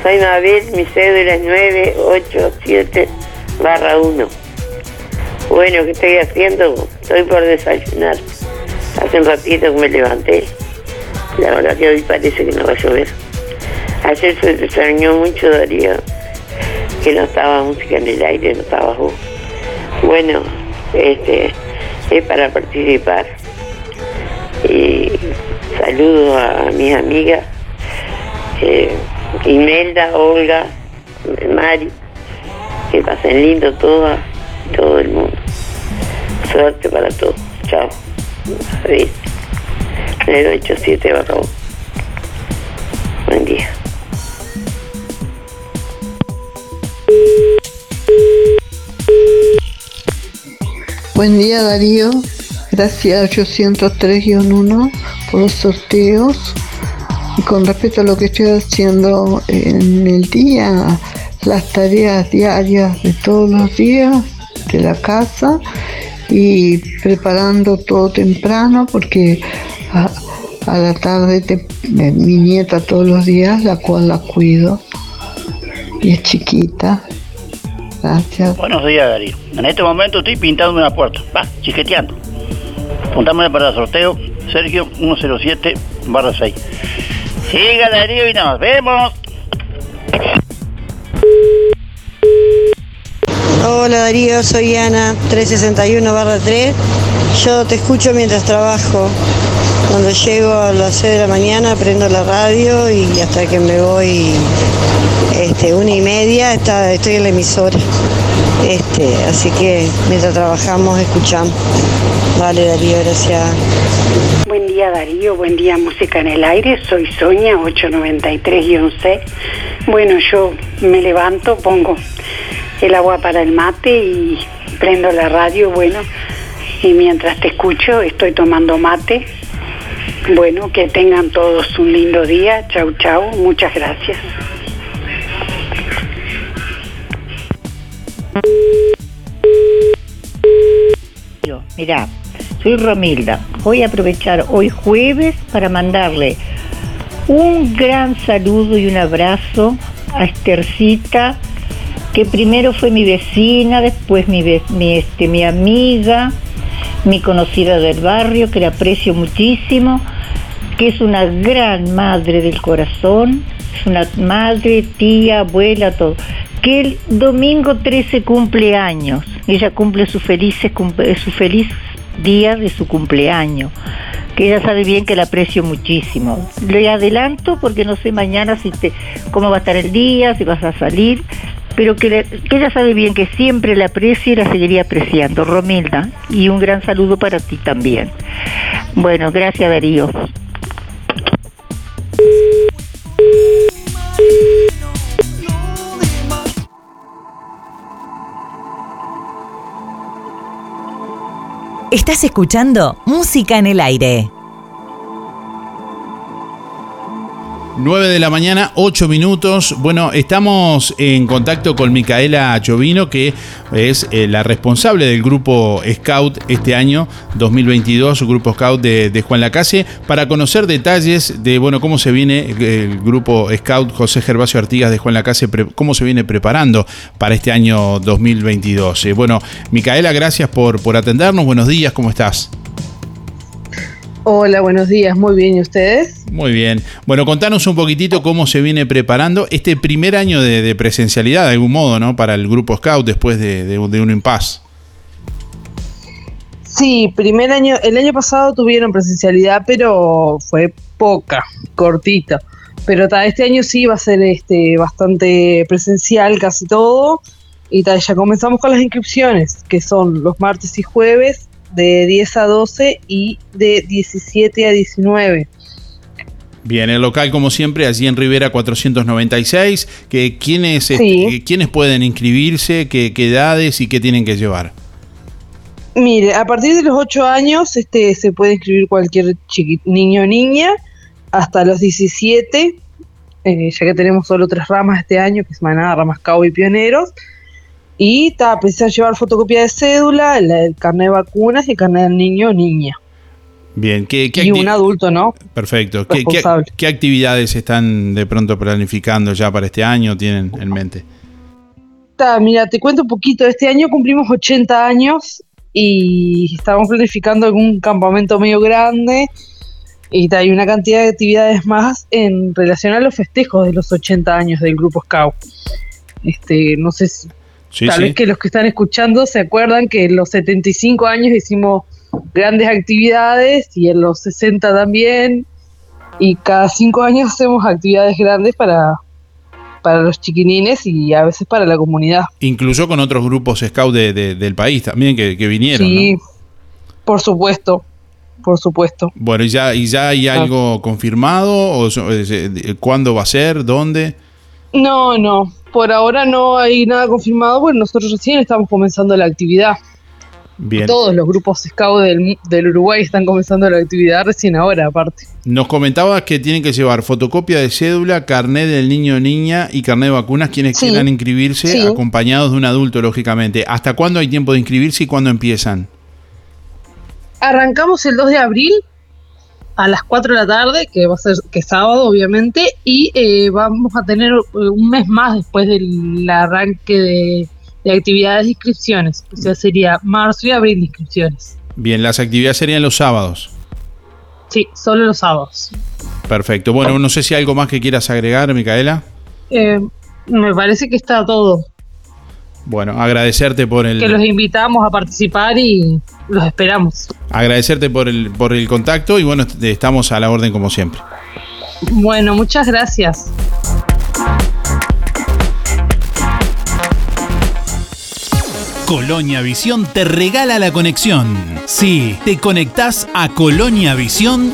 Soy Mabel, mi cédula es 987 barra 1. Bueno, ¿qué estoy haciendo? Estoy por desayunar. Hace un ratito que me levanté. La verdad que hoy parece que no va a llover. Ayer se extrañó mucho Darío, que no estaba música en el aire, no estaba vos. Bueno, este, es para participar. Y saludo a mis amigas, Imelda, Olga, Mari, que pasen lindo todas, todo el mundo. Suerte para todos. Chao. Adiós. 087 barra uno. Buen día. Buen día Darío, gracias 803-1 por los sorteos. Y con respecto a lo que estoy haciendo en el día, las tareas diarias de todos los días de la casa y preparando todo temprano porque a, la tarde eh, mi nieta todos los días, la cual la cuido y es chiquita. Gracias. Buenos días, Darío. En este momento estoy pintando una puerta. Va, chiqueteando. Apuntámosle para el sorteo. Sergio 107 barra 6. Siga, Darío, y nos vemos. Hola Darío, soy Ana, 361 barra 3. Yo te escucho mientras trabajo. Cuando llego a las 6 de la mañana prendo la radio y hasta que me voy este, una y media está, estoy en la emisora. Este, así que mientras trabajamos escuchamos. Vale Darío, gracias. Buen día Darío, buen día Música en el Aire, soy Soña 893-C. Bueno, yo me levanto, pongo el agua para el mate y prendo la radio, bueno, y mientras te escucho estoy tomando mate. Bueno, que tengan todos un lindo día, chau chau, muchas gracias. Mirá, soy Romilda. Voy a aprovechar hoy jueves para mandarle un gran saludo y un abrazo a Estercita, que primero fue mi vecina, después mi, mi, este, mi amiga, mi conocida del barrio, que la aprecio muchísimo, que es una gran madre del corazón, es una madre, tía, abuela, todo. Que el domingo 13 cumple años, ella cumple su, felices, cumple- su feliz día de su cumpleaños, que ella sabe bien que la aprecio muchísimo. Le adelanto porque no sé mañana si te, cómo va a estar el día, si vas a salir, pero que, que ella sabe bien que siempre la aprecio y la seguiría apreciando. Romilda, y un gran saludo para ti también. Bueno, gracias Darío. Estás escuchando Música en el Aire. 9 de la mañana, 8 minutos. Bueno, estamos en contacto con Micaela Chovino, que es eh, la responsable del grupo Scout este año 2022, su grupo Scout de, Juan Lacase, para conocer detalles de bueno cómo se viene el grupo Scout José Gervasio Artigas de Juan Lacase, cómo se viene preparando para este año 2022. Eh, bueno, Micaela, gracias por, por atendernos. Buenos días, ¿cómo estás? Hola, buenos días, muy bien, ¿y ustedes? Muy bien. Bueno, contanos un poquitito cómo se viene preparando este primer año de, de presencialidad, de algún modo, ¿no? Para el grupo Scout después de, de un- de un impasse. Sí, primer año, el año pasado tuvieron presencialidad, pero fue poca, cortita. Pero ta, este año sí va a ser este bastante presencial casi todo. Y ta, ya comenzamos con las inscripciones, que son los martes y jueves de 10 a 12 y de 17 a 19. Bien, el local, como siempre, allí en Rivera 496. Que, ¿quiénes, este, Sí. ¿Quiénes pueden inscribirse? ¿Qué, qué edades y qué tienen que llevar? Mire, a partir de los 8 años este, se puede inscribir cualquier niño o niña, hasta los 17, eh, ya que tenemos solo tres ramas este año, que es Maná, Ramas Cabo y Pioneros. Y está, precisa llevar fotocopia de cédula, el, el carnet de vacunas y el carnet del niño o niña. Bien, ¿qué, qué Y un adulto, ¿no? Perfecto. ¿Qué, qué, qué actividades están de pronto planificando ya para este año? ¿Tienen en mente? Ta, mira, te cuento un poquito. Este año cumplimos 80 años y estamos planificando algún campamento medio grande y ta, hay una cantidad de actividades más en relación a los festejos de los 80 años del grupo Scout. Este, no sé si Sí, tal sí. vez que los que están escuchando se acuerdan que en los 75 años hicimos grandes actividades y en los 60 también. Y cada cinco años hacemos actividades grandes para, para los chiquinines y a veces para la comunidad. Incluso con otros grupos scout de- de- del país también que, que vinieron. Sí, ¿no? por supuesto, por supuesto. Bueno, ¿y ya, ¿y ya hay Ah. algo confirmado? ¿O eh, ¿Cuándo va a ser? ¿Dónde? No, no, por ahora no hay nada confirmado, bueno, nosotros recién estamos comenzando la actividad. Bien. Todos los grupos scout del, del Uruguay están comenzando la actividad recién ahora, aparte. Nos comentabas que tienen que llevar fotocopia de cédula, carnet del niño o niña y carnet de vacunas quienes Sí. quieran inscribirse, Sí. acompañados de un adulto, lógicamente. ¿Hasta cuándo hay tiempo de inscribirse y cuándo empiezan? Arrancamos el 2 de abril a las 4 de la tarde, que va a ser que es sábado, obviamente, y eh, vamos a tener eh, un mes más después del arranque de, de actividades de inscripciones. O sea, sería marzo y abril de inscripciones. Bien, las actividades serían los sábados. Sí, solo los sábados. Perfecto. Bueno, no sé si hay algo más que quieras agregar, Micaela. Eh, me parece que está todo. Bueno, agradecerte por el Que los invitamos a participar y los esperamos. agradecerte por el por el contacto y bueno, est- estamos a la orden como siempre. Bueno, muchas gracias. Colonia Visión te regala la conexión. Sí, te conectás a Colonia Visión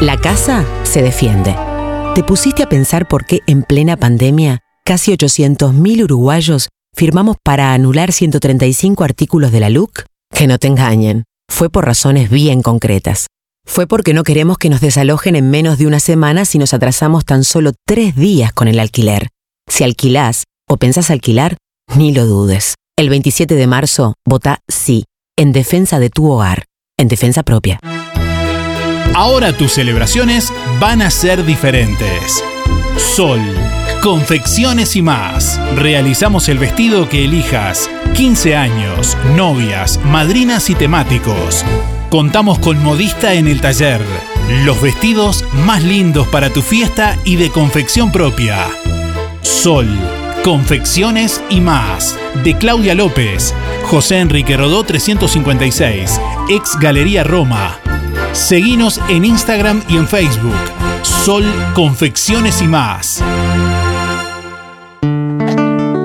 La casa se defiende. ¿Te pusiste a pensar por qué en plena pandemia casi 800.000 uruguayos firmamos para anular 135 artículos de la LUC? Que no te engañen, fue por razones bien concretas. Fue porque no queremos que nos desalojen en menos de una semana si nos atrasamos tan solo tres días con el alquiler. Si alquilás o pensás alquilar, ni lo dudes. El 27 de marzo, vota sí, en defensa de tu hogar, en defensa propia. Ahora tus celebraciones van a ser diferentes. Sol, confecciones y más. Realizamos el vestido que elijas. 15 años, novias, madrinas y temáticos. Contamos con modista en el taller. Los vestidos más lindos para tu fiesta y de confección propia. Sol, confecciones y más. De Claudia López, José Enrique Rodó 356, ex Galería Roma. Seguinos en Instagram y en Facebook. Sol Confecciones y más.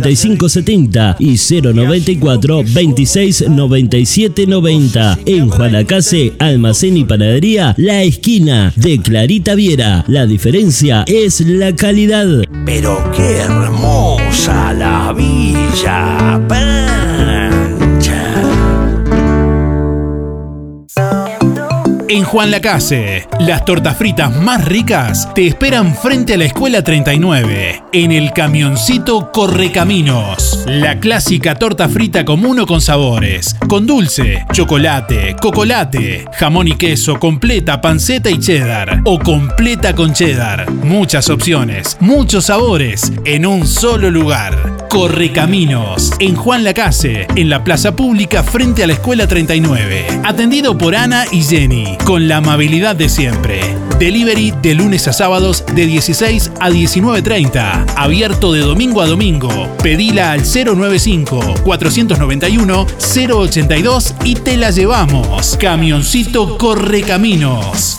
5570 y 094 26 97 90. En Juanacase, Almacén y Panadería, La Esquina de Clarita Viera. La diferencia es la calidad. Pero qué hermosa la Villa Pancha. En Juan Lacase, las tortas fritas más ricas te esperan frente a la Escuela 39, en el camioncito Correcaminos. La clásica torta frita común o con sabores, con dulce, chocolate, cocolate, jamón y queso, completa, panceta y cheddar, o completa con cheddar. Muchas opciones, muchos sabores, en un solo lugar. Correcaminos, en Juan Lacase, en la plaza pública frente a la Escuela 39. Atendido por Ana y Jenny, con la amabilidad de siempre. Delivery de lunes a sábados de 16 a 19.30. Abierto de domingo a domingo. Pedila al 095-491-082 y te la llevamos. Camioncito Correcaminos.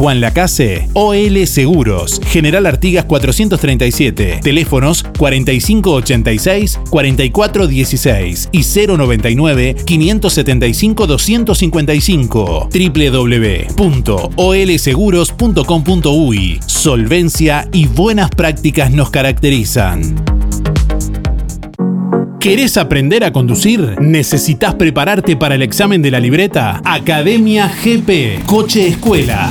Juan Lacase, OL Seguros, General Artigas 437, teléfonos 4586-4416 y 099-575-255, www.olseguros.com.uy. Solvencia y buenas prácticas nos caracterizan. ¿Querés aprender a conducir? ¿Necesitas prepararte para el examen de la libreta? Academia GP, Coche Escuela.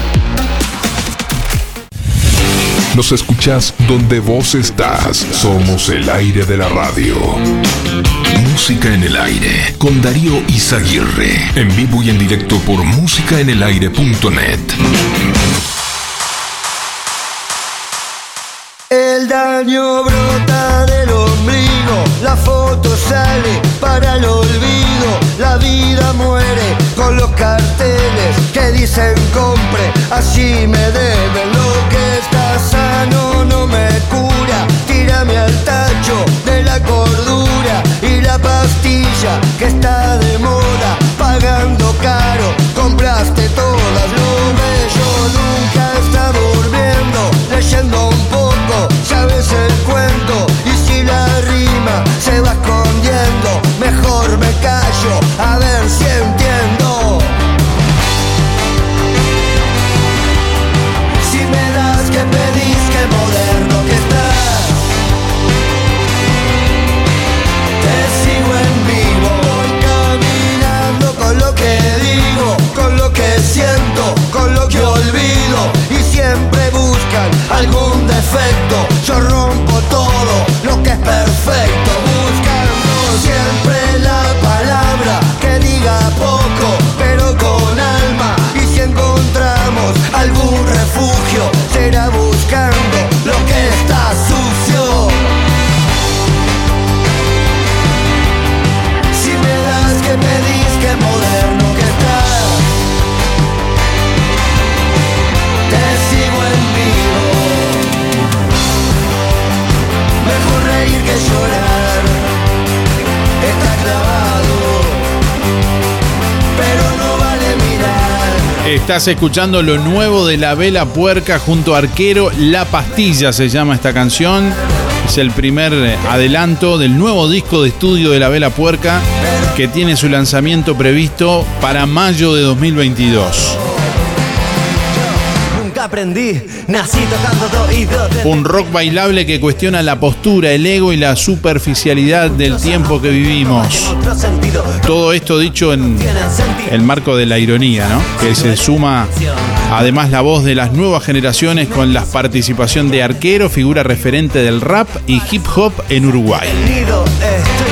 Nos escuchás donde vos estás. Somos el aire de la radio. Música en el aire con Darío Izaguirre. En vivo y en directo por musicaenelaire.net. El daño brota del ombligo, la foto sale para el olvido, la vida muere con los carteles que dicen compre, así me deben lo que está sano no me cura, tírame al tacho de la cordura y la pastilla que está de moda, pagando caro, compraste todas, lo bello nunca está durmiendo, leyendo un poco, sabes el cuento. Y si la rima se va escondiendo, mejor me callo, buscan Estás escuchando lo nuevo de La Vela Puerca junto a Arquero. La Pastilla se llama esta canción. Es el primer adelanto del nuevo disco de estudio de La Vela Puerca que tiene su lanzamiento previsto para mayo de 2022. Nunca aprendí, nací tocando de oído de- Un rock bailable que cuestiona la postura, el ego y la superficialidad del tiempo que vivimos. Todo esto dicho en el marco de la ironía, ¿no? Que se suma además la voz de las nuevas generaciones con la participación de Arquero, figura referente del rap y hip hop en Uruguay. herido, estoy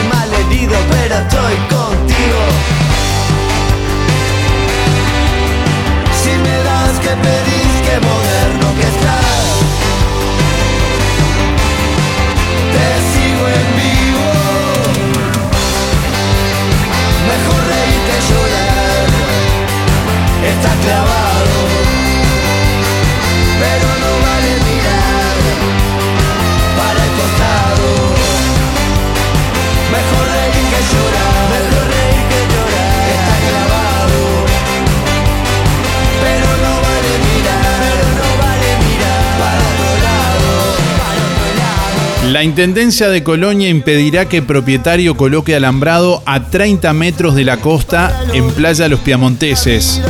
La Intendencia de Colonia impedirá que propietario coloque alambrado a 30 metros de la costa en Playa Los Piamonteses.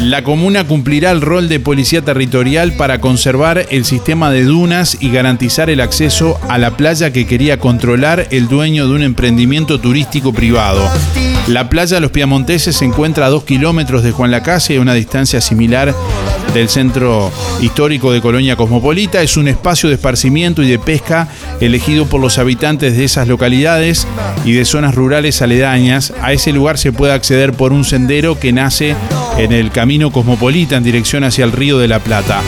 La comuna cumplirá el rol de policía territorial para conservar el sistema de dunas y garantizar el acceso a la playa que quería controlar el dueño de un emprendimiento turístico privado. La playa Los Piamonteses se encuentra a dos kilómetros de Juan Lacase, a una distancia similar del centro histórico de Colonia Cosmopolita. Es un espacio de esparcimiento y de pesca elegido por los habitantes de esas localidades y de zonas rurales aledañas. A ese lugar se puede acceder por un sendero que nace en el camino Cosmopolita en dirección hacia el río de la Plata.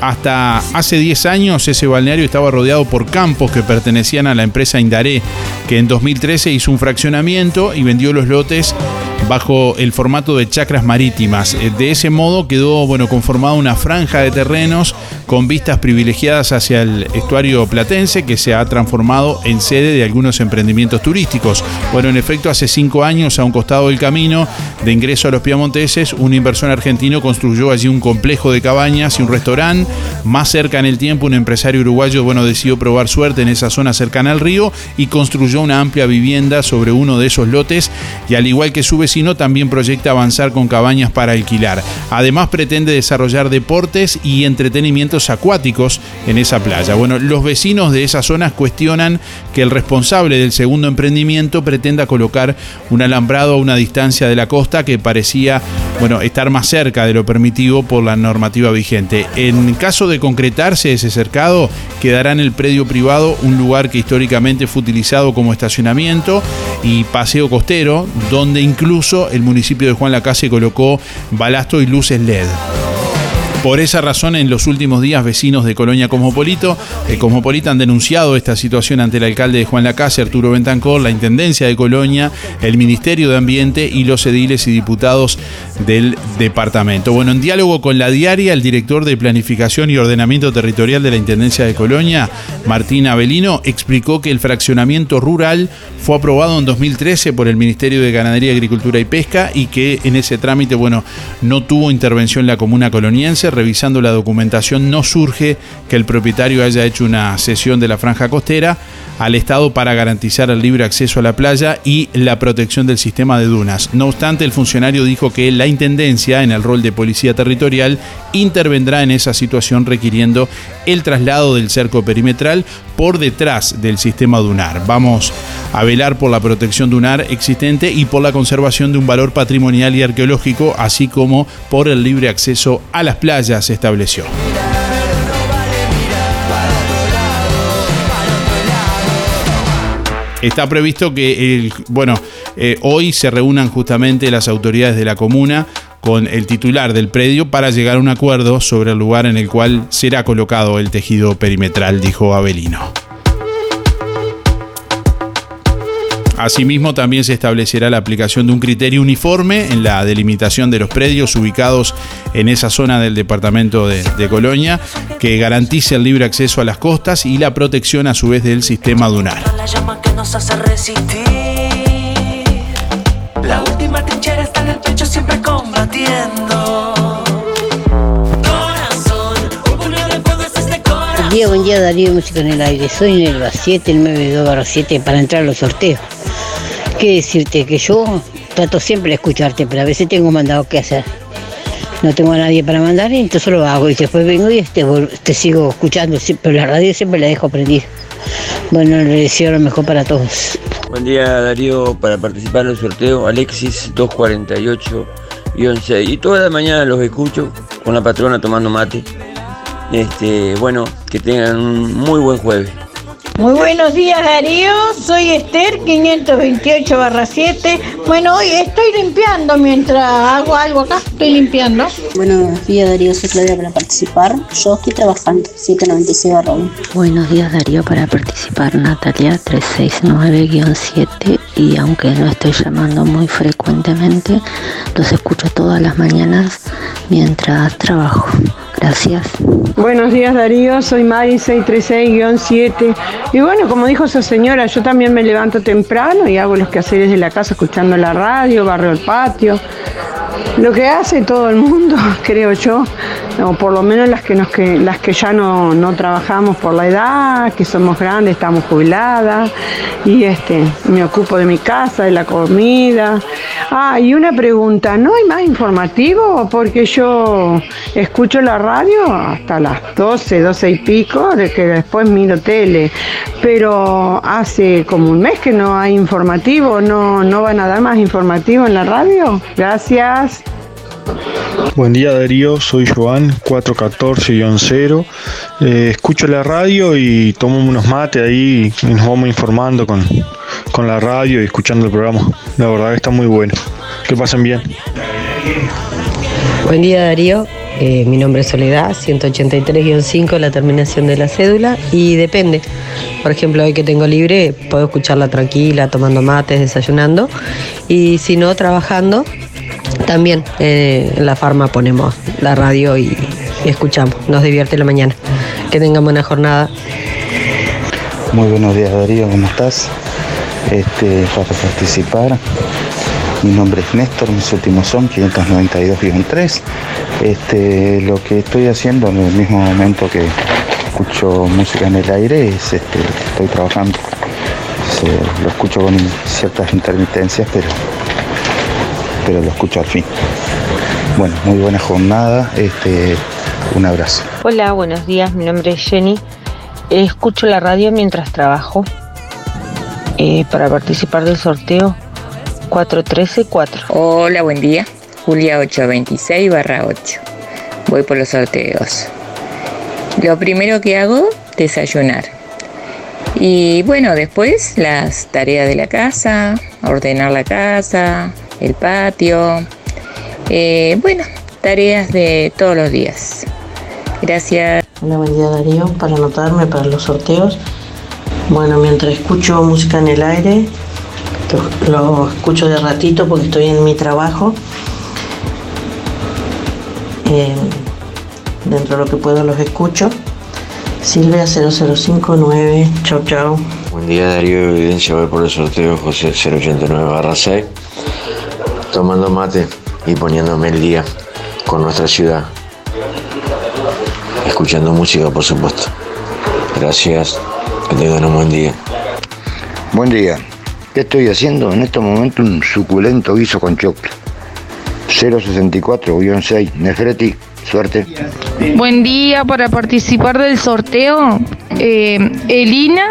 Hasta hace 10 años ese balneario estaba rodeado por campos que pertenecían a la empresa Indaré, que en 2013 hizo un fraccionamiento y vendió los lotes bajo el formato de chacras marítimas. Eh, De ese modo quedó bueno, conformada una franja de terrenos con vistas privilegiadas hacia el estuario platense que se ha transformado en sede de algunos emprendimientos turísticos. Bueno, en efecto, hace cinco años, a un costado del camino de ingreso a los Piamonteses, un inversor argentino construyó allí un complejo de cabañas y un restaurante. Más cerca en el tiempo, un empresario uruguayo bueno, decidió probar suerte en esa zona cercana al río y construyó una amplia vivienda sobre uno de esos lotes y al igual que su vecino también proyecta avanzar con cabañas para alquilar. Además pretende desarrollar deportes y entretenimientos acuáticos en esa playa. Bueno, los vecinos de esas zonas cuestionan que el responsable del segundo emprendimiento pretenda colocar un alambrado a una distancia de la costa que parecía, bueno, estar más cerca de lo permitido por la normativa vigente. En caso de concretarse ese cercado, quedará en el predio privado un lugar que históricamente fue utilizado como estacionamiento y paseo costero, donde incluso el municipio de Juan Lacase colocó balasto y luces LED. Por esa razón, en los últimos días, vecinos de Colonia Cosmopolito, eh, Cosmopolita han denunciado esta situación ante el alcalde de Juan Lacase, Arturo Bentancor, la Intendencia de Colonia, el Ministerio de Ambiente y los ediles y diputados del departamento. Bueno, en diálogo con la diaria, el director de Planificación y Ordenamiento Territorial de la Intendencia de Colonia, Martín Avelino, explicó que el fraccionamiento rural fue aprobado en 2013 por el Ministerio de Ganadería, Agricultura y Pesca y que en ese trámite, bueno, no tuvo intervención la comuna coloniense. Revisando la documentación, no surge que el propietario haya hecho una cesión de la franja costera al Estado para garantizar el libre acceso a la playa y la protección del sistema de dunas. No obstante, el funcionario dijo que la Intendencia, en el rol de policía territorial, intervendrá en esa situación requiriendo el traslado del cerco perimetral por detrás del sistema dunar. Vamos a velar por la protección dunar existente y por la conservación de un valor patrimonial y arqueológico, así como por el libre acceso a las playas, se estableció. Está previsto que el, bueno, eh, hoy se reúnan justamente las autoridades de la comuna con el titular del predio para llegar a un acuerdo sobre el lugar en el cual será colocado el tejido perimetral, dijo Avelino. Asimismo, también se establecerá la aplicación de un criterio uniforme en la delimitación de los predios ubicados en esa zona del departamento de, de Colonia, que garantice el libre acceso a las costas y la protección a su vez del sistema dunar. La última trinchera está en el pecho siempre combatiendo. Este. Buen día, buen día Darío Música en el aire. Soy Nelva 792 7 para entrar a los sorteos. ¿Qué decirte? Que yo trato siempre de escucharte, pero a veces tengo mandado que hacer. No tengo a nadie para mandar y entonces lo hago y después vengo y te, te sigo escuchando, pero la radio siempre la dejo prendida. Bueno, le deseo lo mejor para todos. Buen día Darío, para participar en el sorteo, Alexis 248-6. Y toda la mañana los escucho con la patrona tomando mate. Este, bueno, que tengan un muy buen jueves. Muy buenos días Darío, soy Esther 528 barra 7. Bueno, hoy estoy limpiando mientras hago algo acá, estoy limpiando. Buenos días Darío, soy Claudia para participar. Yo estoy trabajando, 796 barra 1. Buenos días Darío para participar Natalia 369-7 y aunque no estoy llamando muy frecuentemente, los escucho todas las mañanas mientras trabajo. Gracias. Buenos días Darío, soy Mari 636-7 y bueno, como dijo esa señora, yo también me levanto temprano y hago los quehaceres de la casa escuchando la radio, barrio el patio, lo que hace todo el mundo, creo yo. o por lo menos las que, nos, que, las que ya no, no trabajamos por la edad, que somos grandes, estamos jubiladas, y este, me ocupo de mi casa, de la comida. Ah, y una pregunta, ¿no hay más informativo? Porque yo escucho la radio hasta las 12, 12 y pico, de que después miro tele, pero hace como un mes que no hay informativo, ¿no, no van a dar más informativo en la radio? Gracias. Buen día Darío, soy Joan 414-0. Eh, escucho la radio y tomo unos mates ahí y nos vamos informando con, con la radio y escuchando el programa. La verdad que está muy bueno. Que pasen bien. Buen día Darío, Eh, mi nombre es Soledad, 183-5 la terminación de la cédula y depende. Por ejemplo, hoy que tengo libre puedo escucharla tranquila, tomando mates, desayunando y si no, trabajando, también eh, en la farma ponemos la radio y, escuchamos. Nos divierte la mañana. Que tengan buena jornada. Muy buenos días Darío, ¿cómo estás? Este, para participar, mi nombre es Néstor, mis últimos son 592-3. Este, lo que estoy haciendo en el mismo momento que escucho música en el aire es este, estoy trabajando. Lo escucho con ciertas intermitencias, pero, pero lo escucho al fin. Bueno, muy buena jornada, este, un abrazo. Hola, buenos días, mi nombre es Jenny. Escucho la radio mientras trabajo. Eh, para participar del sorteo 4134. Hola, buen día. Julia 826 barra 8. Voy por los sorteos. Lo primero que hago, desayunar. Y bueno, después las tareas de la casa, ordenar la casa, el patio. Eh, bueno, tareas de todos los días. Gracias. Hola, buen día Darío. Para anotarme para los sorteos. Bueno, mientras escucho música en el aire, lo, lo escucho de ratito porque estoy en mi trabajo. Eh, dentro de lo que puedo los escucho. Silvia 0059, chau chau. Buen día Darío, evidencia voy por el sorteo José 089 6, tomando mate y poniéndome el día con nuestra ciudad, escuchando música por supuesto. Gracias, que tengan un buen día. Buen día. ¿Qué estoy haciendo? En este momento un suculento guiso con choclo. 064-6. Nefreti, suerte. Buen día para participar del sorteo. eh, Elina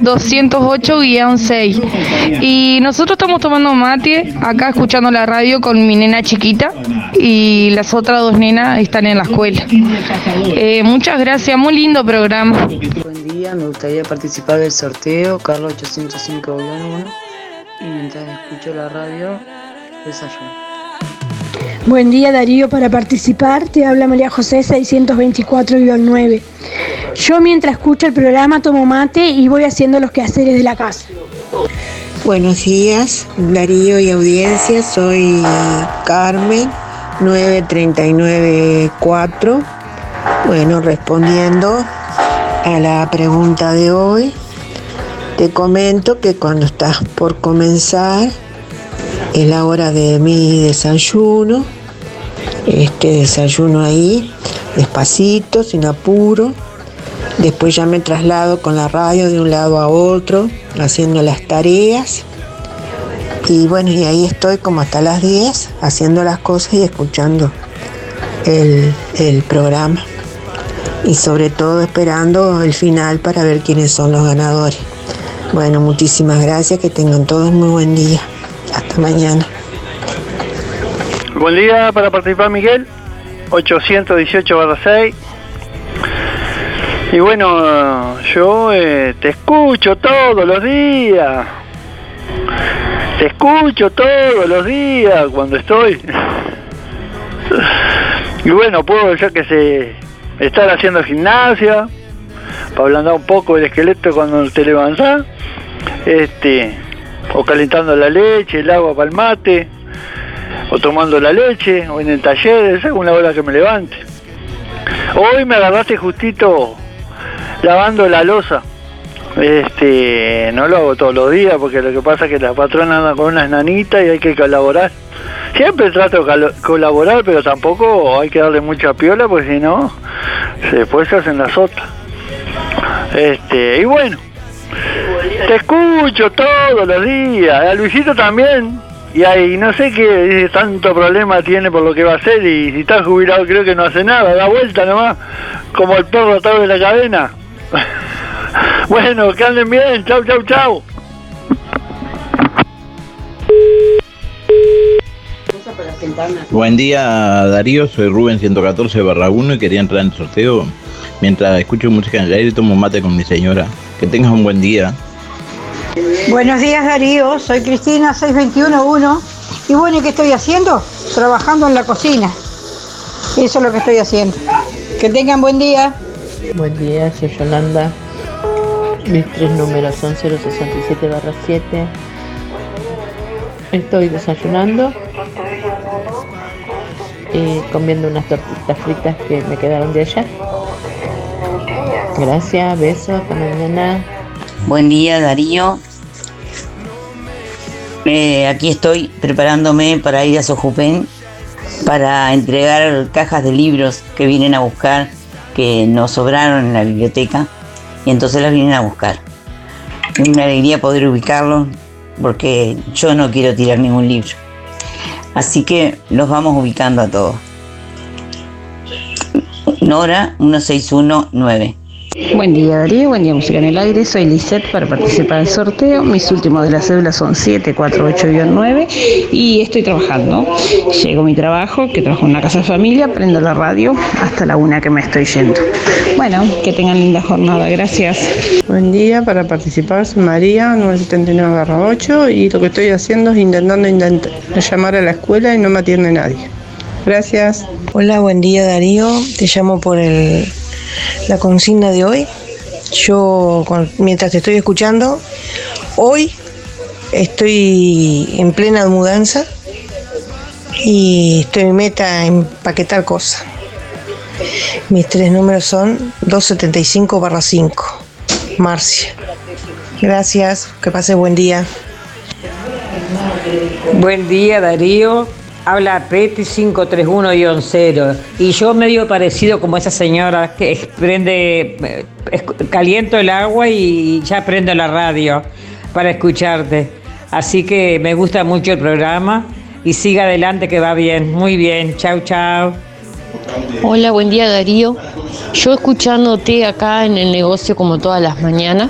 208-6. Y nosotros estamos tomando mate acá escuchando la radio con mi nena chiquita y las otras dos nenas están en la escuela. Eh, muchas gracias, muy lindo programa. Buen día, me gustaría participar del sorteo, Carlos 805-1. Y mientras escucho la radio, desayuno. Buen día Darío, para participar te habla María José 624-9. Yo mientras escucho el programa tomo mate y voy haciendo los quehaceres de la casa. Buenos días, Darío y audiencia. Soy Carmen, 9394. Bueno, respondiendo a la pregunta de hoy, te comento que cuando estás por comenzar es la hora de mi desayuno. Este desayuno ahí, despacito, sin apuro. Después ya me traslado con la radio de un lado a otro, haciendo las tareas. Y bueno, y ahí estoy como hasta las 10, haciendo las cosas y escuchando el, el programa. Y sobre todo esperando el final para ver quiénes son los ganadores. Bueno, muchísimas gracias, que tengan todos muy buen día. Hasta mañana. Buen día para participar Miguel, 818 6. Y bueno, yo eh, te escucho todos los días. Te escucho todos los días cuando estoy. Y bueno, puedo ya que se estar haciendo gimnasia para ablandar un poco el esqueleto cuando te levantas. Este, o calentando la leche, el agua para el mate, o tomando la leche, o en el taller, según la hora que me levante. Hoy me agarraste justito lavando la losa, Este, no lo hago todos los días porque lo que pasa es que la patrona anda con unas nanitas y hay que colaborar. Siempre trato de colaborar, pero tampoco hay que darle mucha piola porque si no, después se hacen las otras. Este, y bueno, te escucho todos los días, a Luisito también. Y ahí no sé qué tanto problema tiene por lo que va a hacer y si está jubilado creo que no hace nada, da vuelta nomás, como el perro atado de la cadena. bueno, que anden bien, chau, chau, chau. Buen día Darío, soy Rubén 114 barra 1 y quería entrar en el sorteo. Mientras escucho música en el aire tomo mate con mi señora. Que tengas un buen día. Buenos días Darío, soy Cristina 6211 y bueno, ¿y qué estoy haciendo? Trabajando en la cocina. Eso es lo que estoy haciendo. Que tengan buen día. Buen día, soy Yolanda. Mis tres números son 067 barra 7. Estoy desayunando y comiendo unas tortitas fritas que me quedaron de ayer. Gracias, besos, hasta mañana. Buen día Darío. Eh, aquí estoy preparándome para ir a Sojupen para entregar cajas de libros que vienen a buscar, que nos sobraron en la biblioteca y entonces las vienen a buscar. Es una alegría poder ubicarlos porque yo no quiero tirar ningún libro. Así que los vamos ubicando a todos. Nora 1619. Buen día Darío, buen día Música en el Aire, soy Lisette para participar del sorteo, mis últimos de la cédula son 748-9 y estoy trabajando. Llego a mi trabajo, que trabajo en una casa de familia, prendo la radio hasta la una que me estoy yendo. Bueno, que tengan linda jornada, gracias. Buen día, para participar soy María, 979-8 y lo que estoy haciendo es intentando intent- llamar a la escuela y no me atiende nadie. Gracias. Hola, buen día Darío. Te llamo por el, la consigna de hoy. Yo, mientras te estoy escuchando, hoy estoy en plena mudanza y estoy en meta a empaquetar cosas. Mis tres números son 275 barra 5. Marcia. Gracias, que pase buen día. Buen día Darío, habla Peti 531-0 y yo medio parecido como esa señora que prende, eh, caliento el agua y ya prendo la radio para escucharte. Así que me gusta mucho el programa y siga adelante que va bien, muy bien, chau chau. Hola, buen día Darío. Yo escuchándote acá en el negocio como todas las mañanas.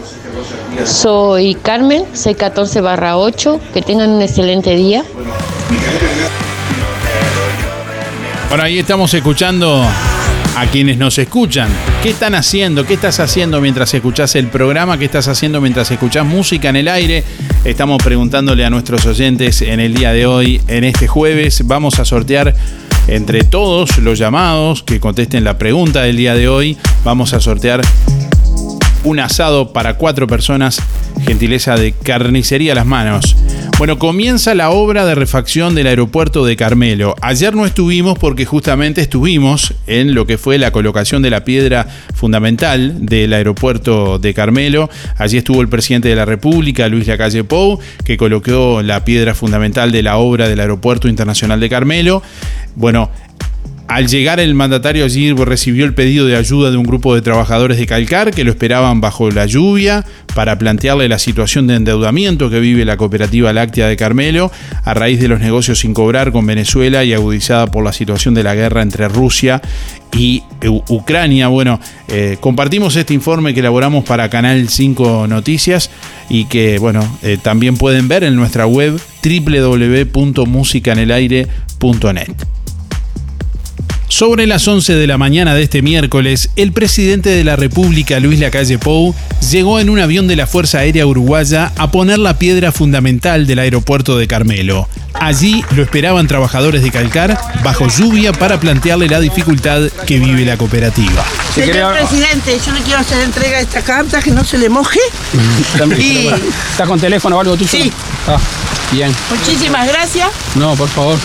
Soy Carmen, 614 barra 8. Que tengan un excelente día. Bueno, ahí estamos escuchando a quienes nos escuchan. ¿Qué están haciendo? ¿Qué estás haciendo mientras escuchás el programa? ¿Qué estás haciendo mientras escuchás música en el aire? Estamos preguntándole a nuestros oyentes en el día de hoy, en este jueves. Vamos a sortear entre todos los llamados que contesten la pregunta del día de hoy. Vamos a sortear un asado para cuatro personas, gentileza de Carnicería Las Manos. Bueno, comienza la obra de refacción del aeropuerto de Carmelo. Ayer no estuvimos porque justamente estuvimos en lo que fue la colocación de la piedra fundamental del aeropuerto de Carmelo. Allí estuvo el presidente de la República, Luis Lacalle Pou, que colocó la piedra fundamental de la obra del aeropuerto internacional de Carmelo. Bueno, al llegar el mandatario allí recibió el pedido de ayuda de un grupo de trabajadores de Calcar que lo esperaban bajo la lluvia para plantearle la situación de endeudamiento que vive la cooperativa láctea de Carmelo a raíz de los negocios sin cobrar con Venezuela y agudizada por la situación de la guerra entre Rusia y Ucrania. Bueno, eh, compartimos este informe que elaboramos para Canal 5 Noticias y que, bueno, eh, también pueden ver en nuestra web www.musicanelaire.net. Sobre las 11 de la mañana de este miércoles, el presidente de la República, Luis Lacalle Pou, llegó en un avión de la Fuerza Aérea Uruguaya a poner la piedra fundamental del aeropuerto de Carmelo. Allí lo esperaban trabajadores de Calcar bajo lluvia para plantearle la dificultad que vive la cooperativa. Señor presidente, yo le quiero hacer entrega de esta carta que no se le moje. Y ¿Está con teléfono o algo tuyo? Sí. Ah, bien. muchísimas gracias. No, por favor.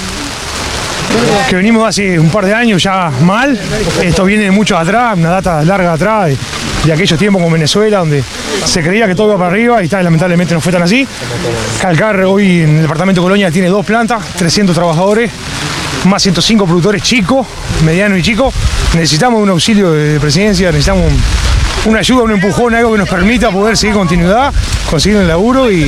Que venimos hace un par de años ya mal. Esto viene de mucho atrás, una data larga atrás, de, aquellos tiempos como Venezuela, donde se creía que todo iba para arriba y tal, lamentablemente no fue tan así. Calcar hoy en el departamento de Colonia tiene dos plantas, 300 trabajadores, más 105 productores chicos, medianos y chicos. Necesitamos un auxilio de presidencia, necesitamos un- una ayuda, un empujón, algo que nos permita poder seguir continuidad, conseguir el laburo y,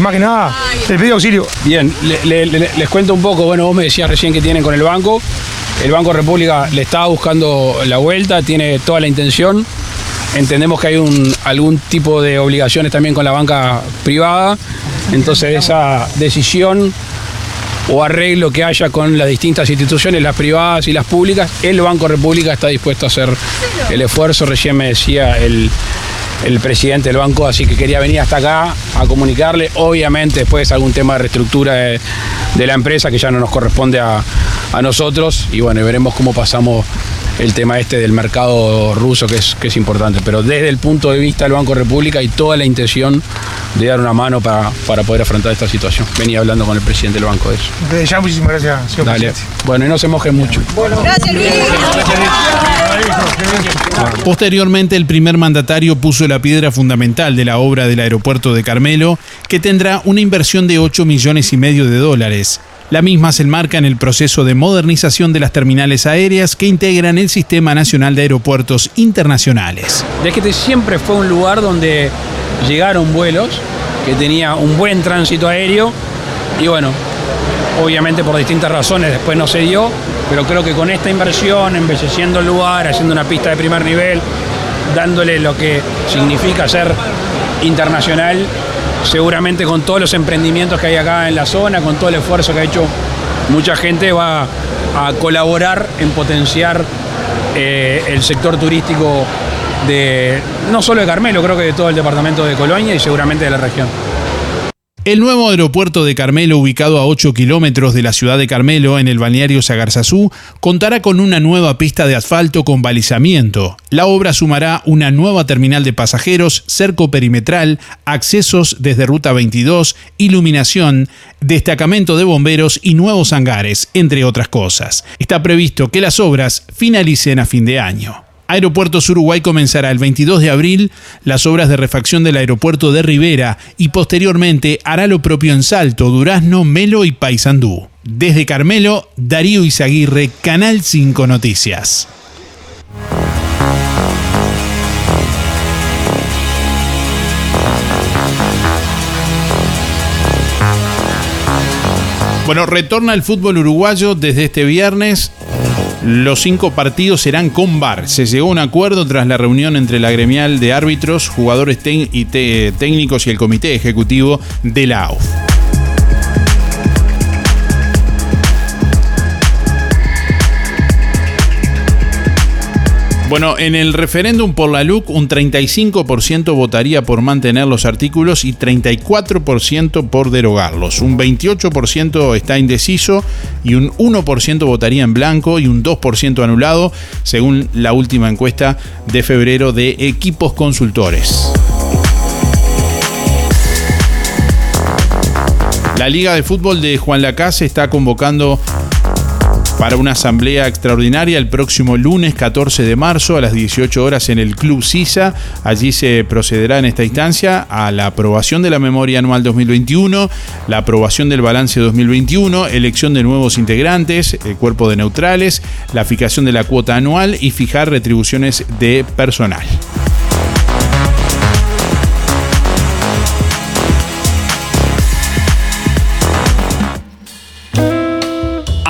más que nada el pedido auxilio. Bien, le- le- le- les cuento un poco, bueno, vos me decías recién que tienen con el banco. El Banco República le está buscando la vuelta, tiene toda la intención. Entendemos que hay un, algún tipo de obligaciones también con la banca privada. Entonces esa decisión o arreglo que haya con las distintas instituciones, las privadas y las públicas, el Banco República está dispuesto a hacer el esfuerzo. Recién me decía el, el presidente del banco, así que quería venir hasta acá a comunicarle. Obviamente después algún tema de reestructura de, la empresa que ya no nos corresponde a, a nosotros y bueno, veremos cómo pasamos el tema este del mercado ruso que es, que es importante. Pero desde el punto de vista del Banco República hay toda la intención de dar una mano para, para poder afrontar esta situación. Venía hablando con el presidente del banco de eso. Desde ya, muchísimas gracias, señor Dale. presidente. Bueno, y no se mojen mucho. Gracias, Luis. Posteriormente, el primer mandatario puso la piedra fundamental de la obra del aeropuerto de Carmelo, que tendrá una inversión de 8 millones y medio de dólares. La misma se enmarca en el proceso de modernización de las terminales aéreas que integran el Sistema Nacional de Aeropuertos Internacionales. Desquete siempre fue un lugar donde llegaron vuelos, que tenía un buen tránsito aéreo y bueno, obviamente por distintas razones después no se dio, pero creo que con esta inversión, embelleciendo el lugar, haciendo una pista de primer nivel, dándole lo que significa ser internacional, seguramente con todos los emprendimientos que hay acá en la zona, con todo el esfuerzo que ha hecho mucha gente, va a colaborar en potenciar eh, el sector turístico de no solo de Carmelo, creo que de todo el departamento de Colonia y seguramente de la región. El nuevo aeropuerto de Carmelo, ubicado a 8 kilómetros de la ciudad de Carmelo, en el balneario Sagarzazú, contará con una nueva pista de asfalto con balizamiento. La obra sumará una nueva terminal de pasajeros, cerco perimetral, accesos desde Ruta 22, iluminación, destacamento de bomberos y nuevos hangares, entre otras cosas. Está previsto que las obras finalicen a fin de año. Aeropuertos Uruguay comenzará el 22 de abril las obras de refacción del aeropuerto de Rivera y posteriormente hará lo propio en Salto, Durazno, Melo y Paysandú. Desde Carmelo, Darío Izaguirre, Canal 5 Noticias. Bueno, retorna el fútbol uruguayo desde este viernes. Los cinco partidos serán con VAR. Se llegó a un acuerdo tras la reunión entre la gremial de árbitros, jugadores técnicos y el comité ejecutivo de la AUF. Bueno, en el referéndum por la LUC, un 35% votaría por mantener los artículos y 34% por derogarlos. Un 28% está indeciso y un 1% votaría en blanco y un 2% anulado, según la última encuesta de febrero de equipos consultores. La Liga de Fútbol de Juan Lacase está convocando para una asamblea extraordinaria el próximo lunes 14 de marzo a las 18 horas en el Club Sisa. Allí se procederá en esta instancia a la aprobación de la memoria anual 2021, la aprobación del balance 2021, elección de nuevos integrantes, el cuerpo de neutrales, la fijación de la cuota anual y fijar retribuciones de personal.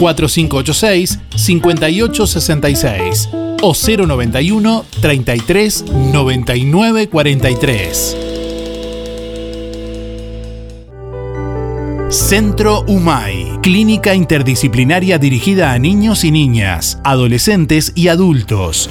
4586-5866 o 091 33 99 43. Centro Humay. clínica interdisciplinaria dirigida a niños y niñas, adolescentes y adultos.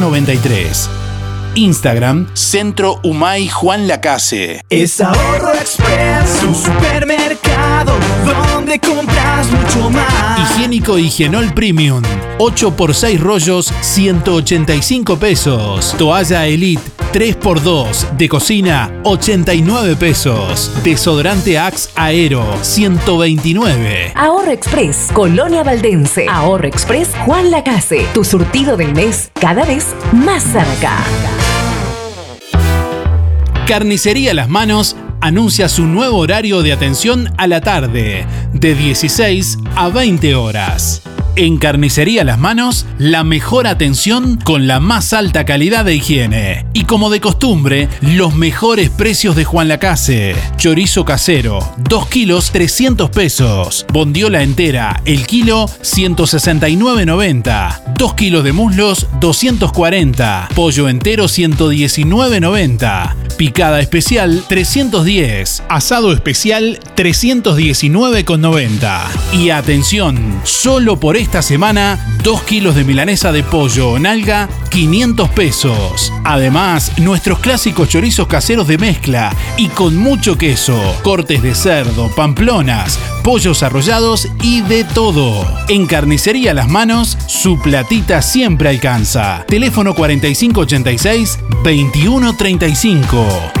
93. Instagram, Centro Humay Juan Lacase. Es Ahorro Express, tu supermercado, donde compras mucho más. Higiénico Higienol Premium, 8 x 6 rollos, 185 pesos. Toalla Elite, 3x2 de cocina, 89 pesos. Desodorante Axe Aero, 129. Ahorro Express, Colonia Valdense. Ahorro Express, Juan Lacase. Tu surtido del mes cada vez más cerca. Carnicería Las Manos anuncia su nuevo horario de atención a la tarde, de 16 a 20 horas. En Carnicería Las Manos, la mejor atención con la más alta calidad de higiene. Y como de costumbre, los mejores precios de Juan Lacase. Chorizo casero, 2 kilos 300 pesos. Bondiola entera, el kilo 169.90. 2 kilos de muslos 240. Pollo entero 119.90. Picada especial 310. Asado especial 319,90. Y atención, solo por esta semana 2 kilos de milanesa de pollo o nalga 500 pesos. Además, nuestros clásicos chorizos caseros de mezcla y con mucho queso, cortes de cerdo, pamplonas, pollos arrollados y de todo. En Carnicería Las Manos, su platita siempre alcanza. Teléfono 4586 2135.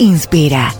Inspira.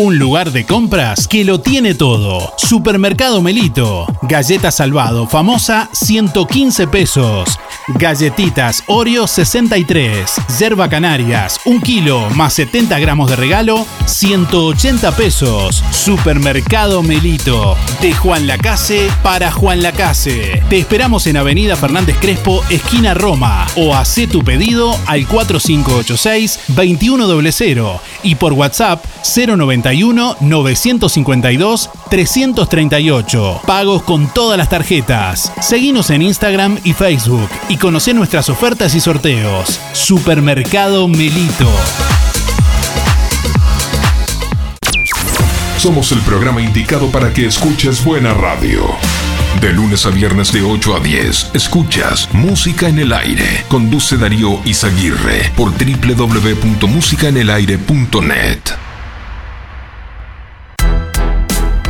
Un lugar de compras que lo tiene todo. Supermercado Melito. Galleta Salvado, famosa, 115 pesos. Galletitas Oreo 63. Yerba Canarias, 1 kilo más 70 gramos de regalo, 180 pesos. Supermercado Melito. De Juan Lacase para Juan Lacase. Te esperamos en Avenida Fernández Crespo, esquina Roma. O haz tu pedido al 4586-2100 y por WhatsApp 091 952 338. Pagos con todas las tarjetas. Seguinos en Instagram y Facebook y conoce nuestras ofertas y sorteos. Supermercado Melito. Somos el programa indicado para que escuches buena radio. De lunes a viernes de 8 a 10, escuchas Música en el Aire. Conduce Darío Izaguirre por www.musicaenelaire.net.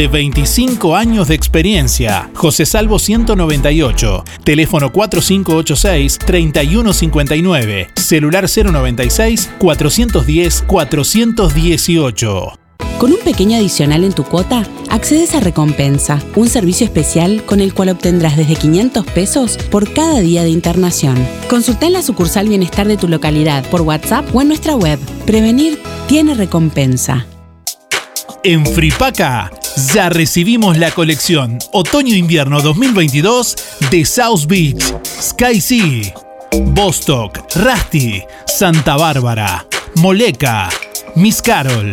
de 25 años de experiencia. José Salvo 198, teléfono 4586-3159, celular 096-410-418. Con un pequeño adicional en tu cuota, accedes a Recompensa, un servicio especial con el cual obtendrás desde 500 pesos por cada día de internación. Consulta en la sucursal Bienestar de tu localidad por WhatsApp o en nuestra web. Prevenir tiene recompensa. En Fripaca ya recibimos la colección Otoño-Invierno 2022 de South Beach, Sky Sea, Bostock, Rusty, Santa Bárbara, Moleca, Miss Carol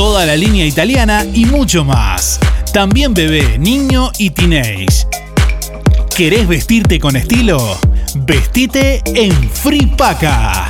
toda la línea italiana y mucho más. También bebé, niño y teenage. ¿Querés vestirte con estilo? Vestite en Free Paca.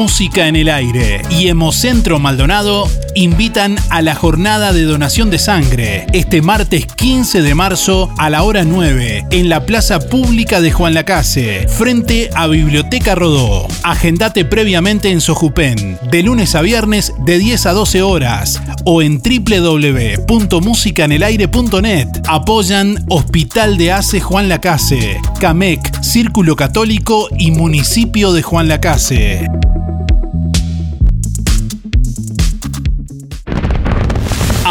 Música en el Aire y Hemocentro Maldonado invitan a la jornada de donación de sangre este martes 15 de marzo a la hora 9 en la Plaza Pública de Juan Lacase, frente a Biblioteca Rodó. Agendate previamente en Sojupen, de lunes a viernes de 10 a 12 horas o en www.musicanelaire.net. Apoyan Hospital de Ace Juan Lacase, CAMEC, Círculo Católico y Municipio de Juan Lacase.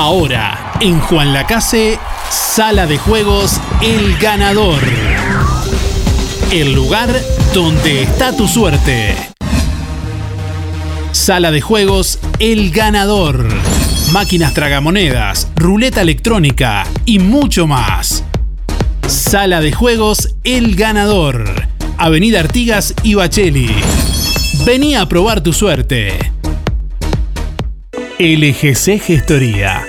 Ahora, en Juan Lacase, Sala de Juegos El Ganador. El lugar donde está tu suerte. Sala de Juegos El Ganador. Máquinas tragamonedas, ruleta electrónica y mucho más. Sala de Juegos El Ganador. Avenida Artigas y Bacheli. Vení a probar tu suerte. LGC Gestoría.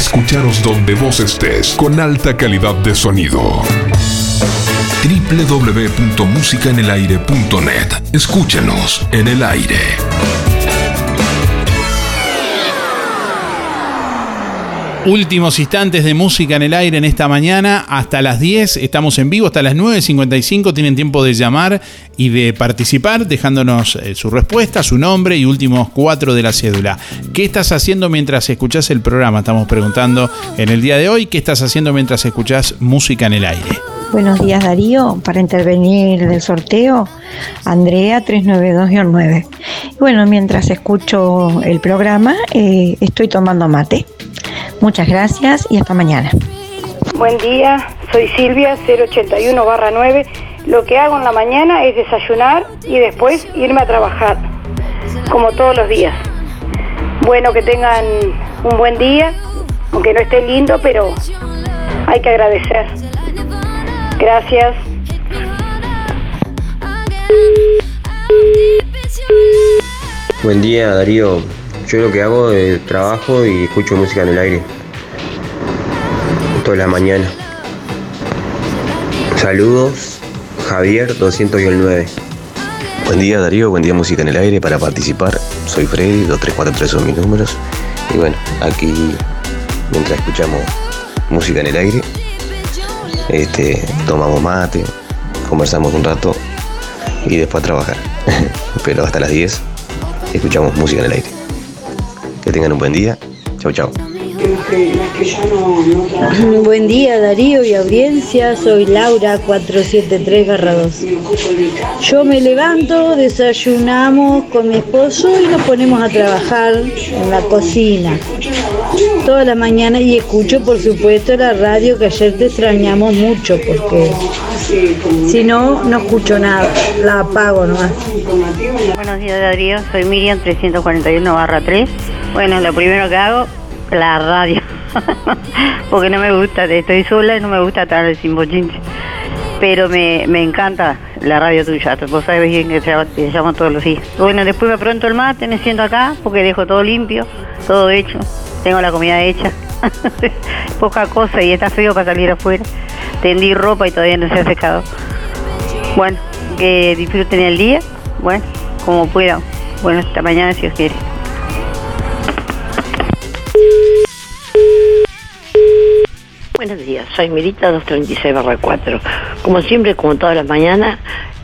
Escucharos donde vos estés con alta calidad de sonido www.musicaenelaire.net. Escúchenos en el aire. Últimos instantes de música en el aire en esta mañana. Hasta las 10 estamos en vivo, hasta las 9.55 tienen tiempo de llamar y de participar, dejándonos eh, su respuesta, su nombre y últimos cuatro de la cédula. ¿Qué estás haciendo mientras escuchas el programa? Estamos preguntando en el día de hoy. ¿Qué estás haciendo mientras escuchas música en el aire? Buenos días Darío, para intervenir del sorteo, Andrea 392-9. Bueno, mientras escucho el programa, eh, estoy tomando mate. Muchas gracias y hasta mañana. Buen día, soy Silvia 081 9. Lo que hago en la mañana es desayunar y después irme a trabajar, como todos los días. Bueno, que tengan un buen día, aunque no esté lindo, pero hay que agradecer. Gracias. Buen día Darío, yo lo que hago es trabajo y escucho música en el aire. Toda la mañana. Saludos, Javier 209. Buen día Darío, buen día Música en el Aire para participar. Soy Freddy, 2343 son mis números. Y bueno, aquí mientras escuchamos música en el aire, este, tomamos mate, conversamos un rato y después a trabajar. Pero hasta las 10 escuchamos música en el aire. Que tengan un buen día. Chau, chau. Buen día Darío y audiencia, soy Laura 473-2. Yo me levanto, desayunamos con mi esposo y nos ponemos a trabajar en la cocina toda la mañana y escucho por supuesto la radio que ayer te extrañamos mucho porque si no, no escucho nada, la apago nomás. Buenos días Darío, soy Miriam 341 barra 3. Bueno, lo primero que hago, la radio. Porque no me gusta, estoy sola y no me gusta estar sin bochinche. Pero me, me encanta la radio tuya, vos sabés bien que te, llamo todos los días. Bueno, después me pronto el mate, me siento acá porque dejo todo limpio, todo hecho. Tengo la comida hecha. Poca cosa y está feo para salir afuera. Tendí ropa y todavía no se ha secado. Bueno, que disfruten el día. Bueno, como puedan. Bueno, hasta mañana si os quiere. Buenos días, soy Mirita 236-4. Como siempre, como todas las mañanas,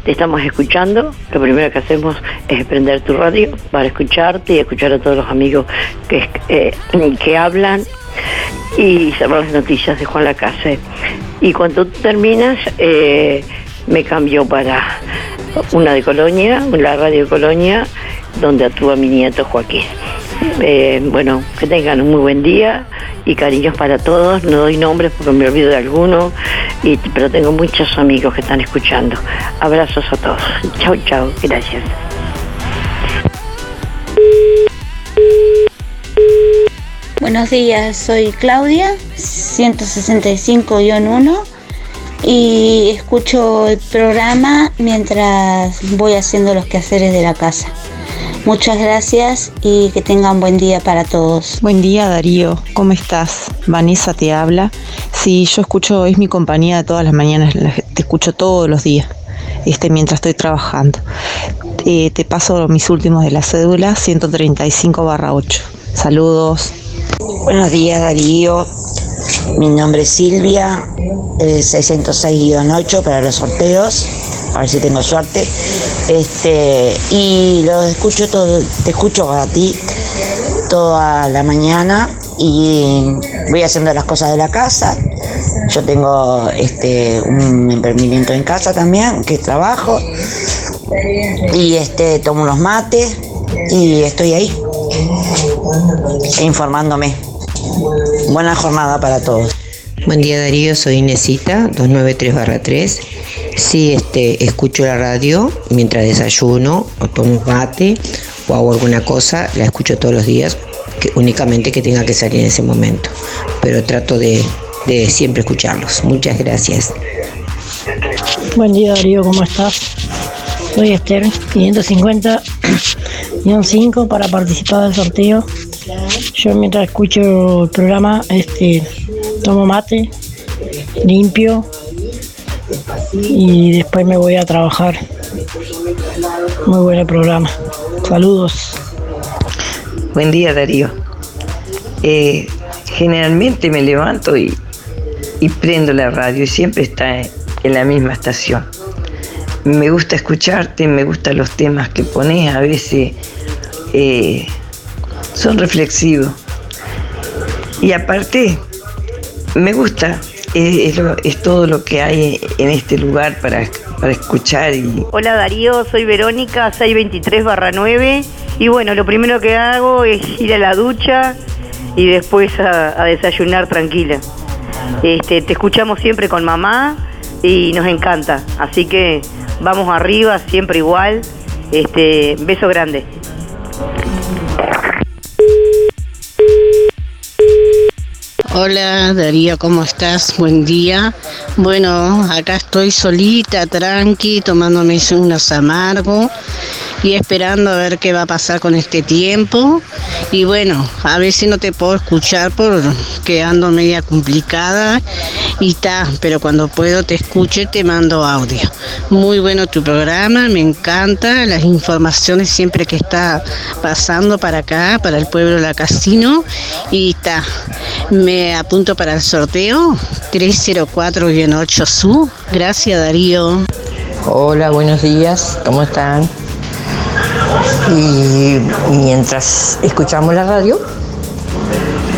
te estamos escuchando. Lo primero que hacemos es prender tu radio para escucharte y escuchar a todos los amigos que, eh, que hablan y saber las noticias de Juan Lacase. Y cuando tú terminas, eh, me cambio para una de Colonia, la radio de Colonia, donde actúa mi nieto Joaquín. Eh, bueno, que tengan un muy buen día y cariños para todos. No doy nombres porque me olvido de alguno, y, pero tengo muchos amigos que están escuchando. Abrazos a todos. Chau, chau. Gracias. Buenos días, soy Claudia, 165-1 y escucho el programa mientras voy haciendo los quehaceres de la casa. Muchas gracias y que tengan buen día para todos. Buen día Darío, ¿cómo estás? Vanessa te habla. Sí, yo escucho, es mi compañía de todas las mañanas, te escucho todos los días, este, mientras estoy trabajando. Eh, te paso mis últimos de la cédula, 135 barra 8. Saludos. Buenos días Darío, mi nombre es Silvia, eh, 606-8 para los sorteos, a ver si tengo suerte. Este, y lo escucho todo, te escucho a ti toda la mañana y voy haciendo las cosas de la casa. Yo tengo este un emprendimiento en casa también, que trabajo. Y este tomo unos mates y estoy ahí informándome. Buena jornada para todos. Buen día Darío, soy Inesita, 293-3. Sí, este, escucho la radio mientras desayuno, o tomo mate o hago alguna cosa, la escucho todos los días, que, únicamente que tenga que salir en ese momento. Pero trato de, de siempre escucharlos. Muchas gracias. Buen día Darío, ¿cómo estás? Soy Esther, 550-5 para participar del sorteo. Yo mientras escucho el programa, este, tomo mate, limpio y después me voy a trabajar. Muy buen programa. Saludos. Buen día Darío. Eh, generalmente me levanto y, y prendo la radio y siempre está en la misma estación. Me gusta escucharte, me gustan los temas que pones, a veces eh, son reflexivos. Y aparte, me gusta, es, es todo lo que hay en este lugar para, para escuchar y Hola Darío, soy Verónica 623 barra 9 y bueno, lo primero que hago es ir a la ducha y después a, a desayunar tranquila. Este, te escuchamos siempre con mamá y nos encanta, así que vamos arriba, siempre igual. Este, beso grande. Hola Darío, ¿cómo estás? Buen día. Bueno, acá estoy solita, tranqui, tomándome unos amargos y esperando a ver qué va a pasar con este tiempo. Y bueno, a veces no te puedo escuchar porque ando media complicada y está, pero cuando puedo te escucho y te mando audio. Muy bueno tu programa, me encanta las informaciones siempre que está pasando para acá, para el pueblo de la Casino. Y está, me apunto para el sorteo 304-8 SU. Gracias Darío. Hola, buenos días, ¿cómo están? Y mientras escuchamos la radio,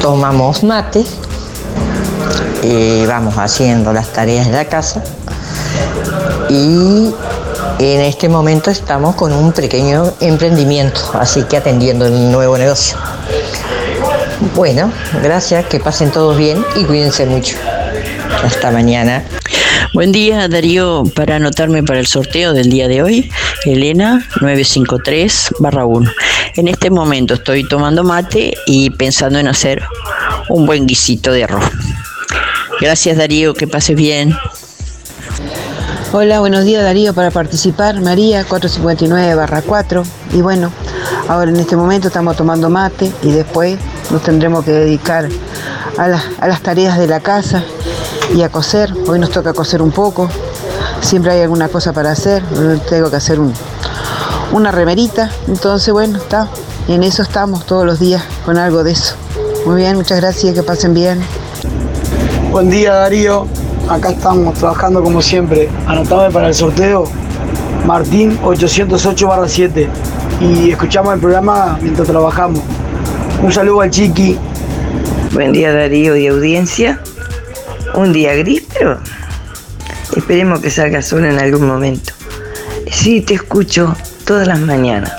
tomamos mate vamos haciendo las tareas de la casa. Y en este momento estamos con un pequeño emprendimiento, así que atendiendo el nuevo negocio. Bueno, gracias, que pasen todos bien y cuídense mucho. Hasta mañana. Buen día, Darío. Para anotarme para el sorteo del día de hoy, Elena 953-1. En este momento estoy tomando mate y pensando en hacer un buen guisito de arroz. Gracias, Darío. Que pases bien. Hola, buenos días Darío. Para participar, María 459-4. Y bueno, ahora en este momento estamos tomando mate y después nos tendremos que dedicar a, las- a las tareas de la casa y a coser. Hoy nos toca coser un poco. Siempre hay alguna cosa para hacer. Hoy Tengo que hacer un- una remerita. Entonces, bueno, está. En eso estamos todos los días con algo de eso. Muy bien, muchas gracias. Que pasen bien. Buen día Darío, acá estamos trabajando como siempre. Anotame para el sorteo Martín 808-7 y escuchamos el programa mientras trabajamos. Un saludo al Chiqui. Buen día Darío y audiencia. Un día gris, pero esperemos que salga sol en algún momento. Sí, te escucho todas las mañanas.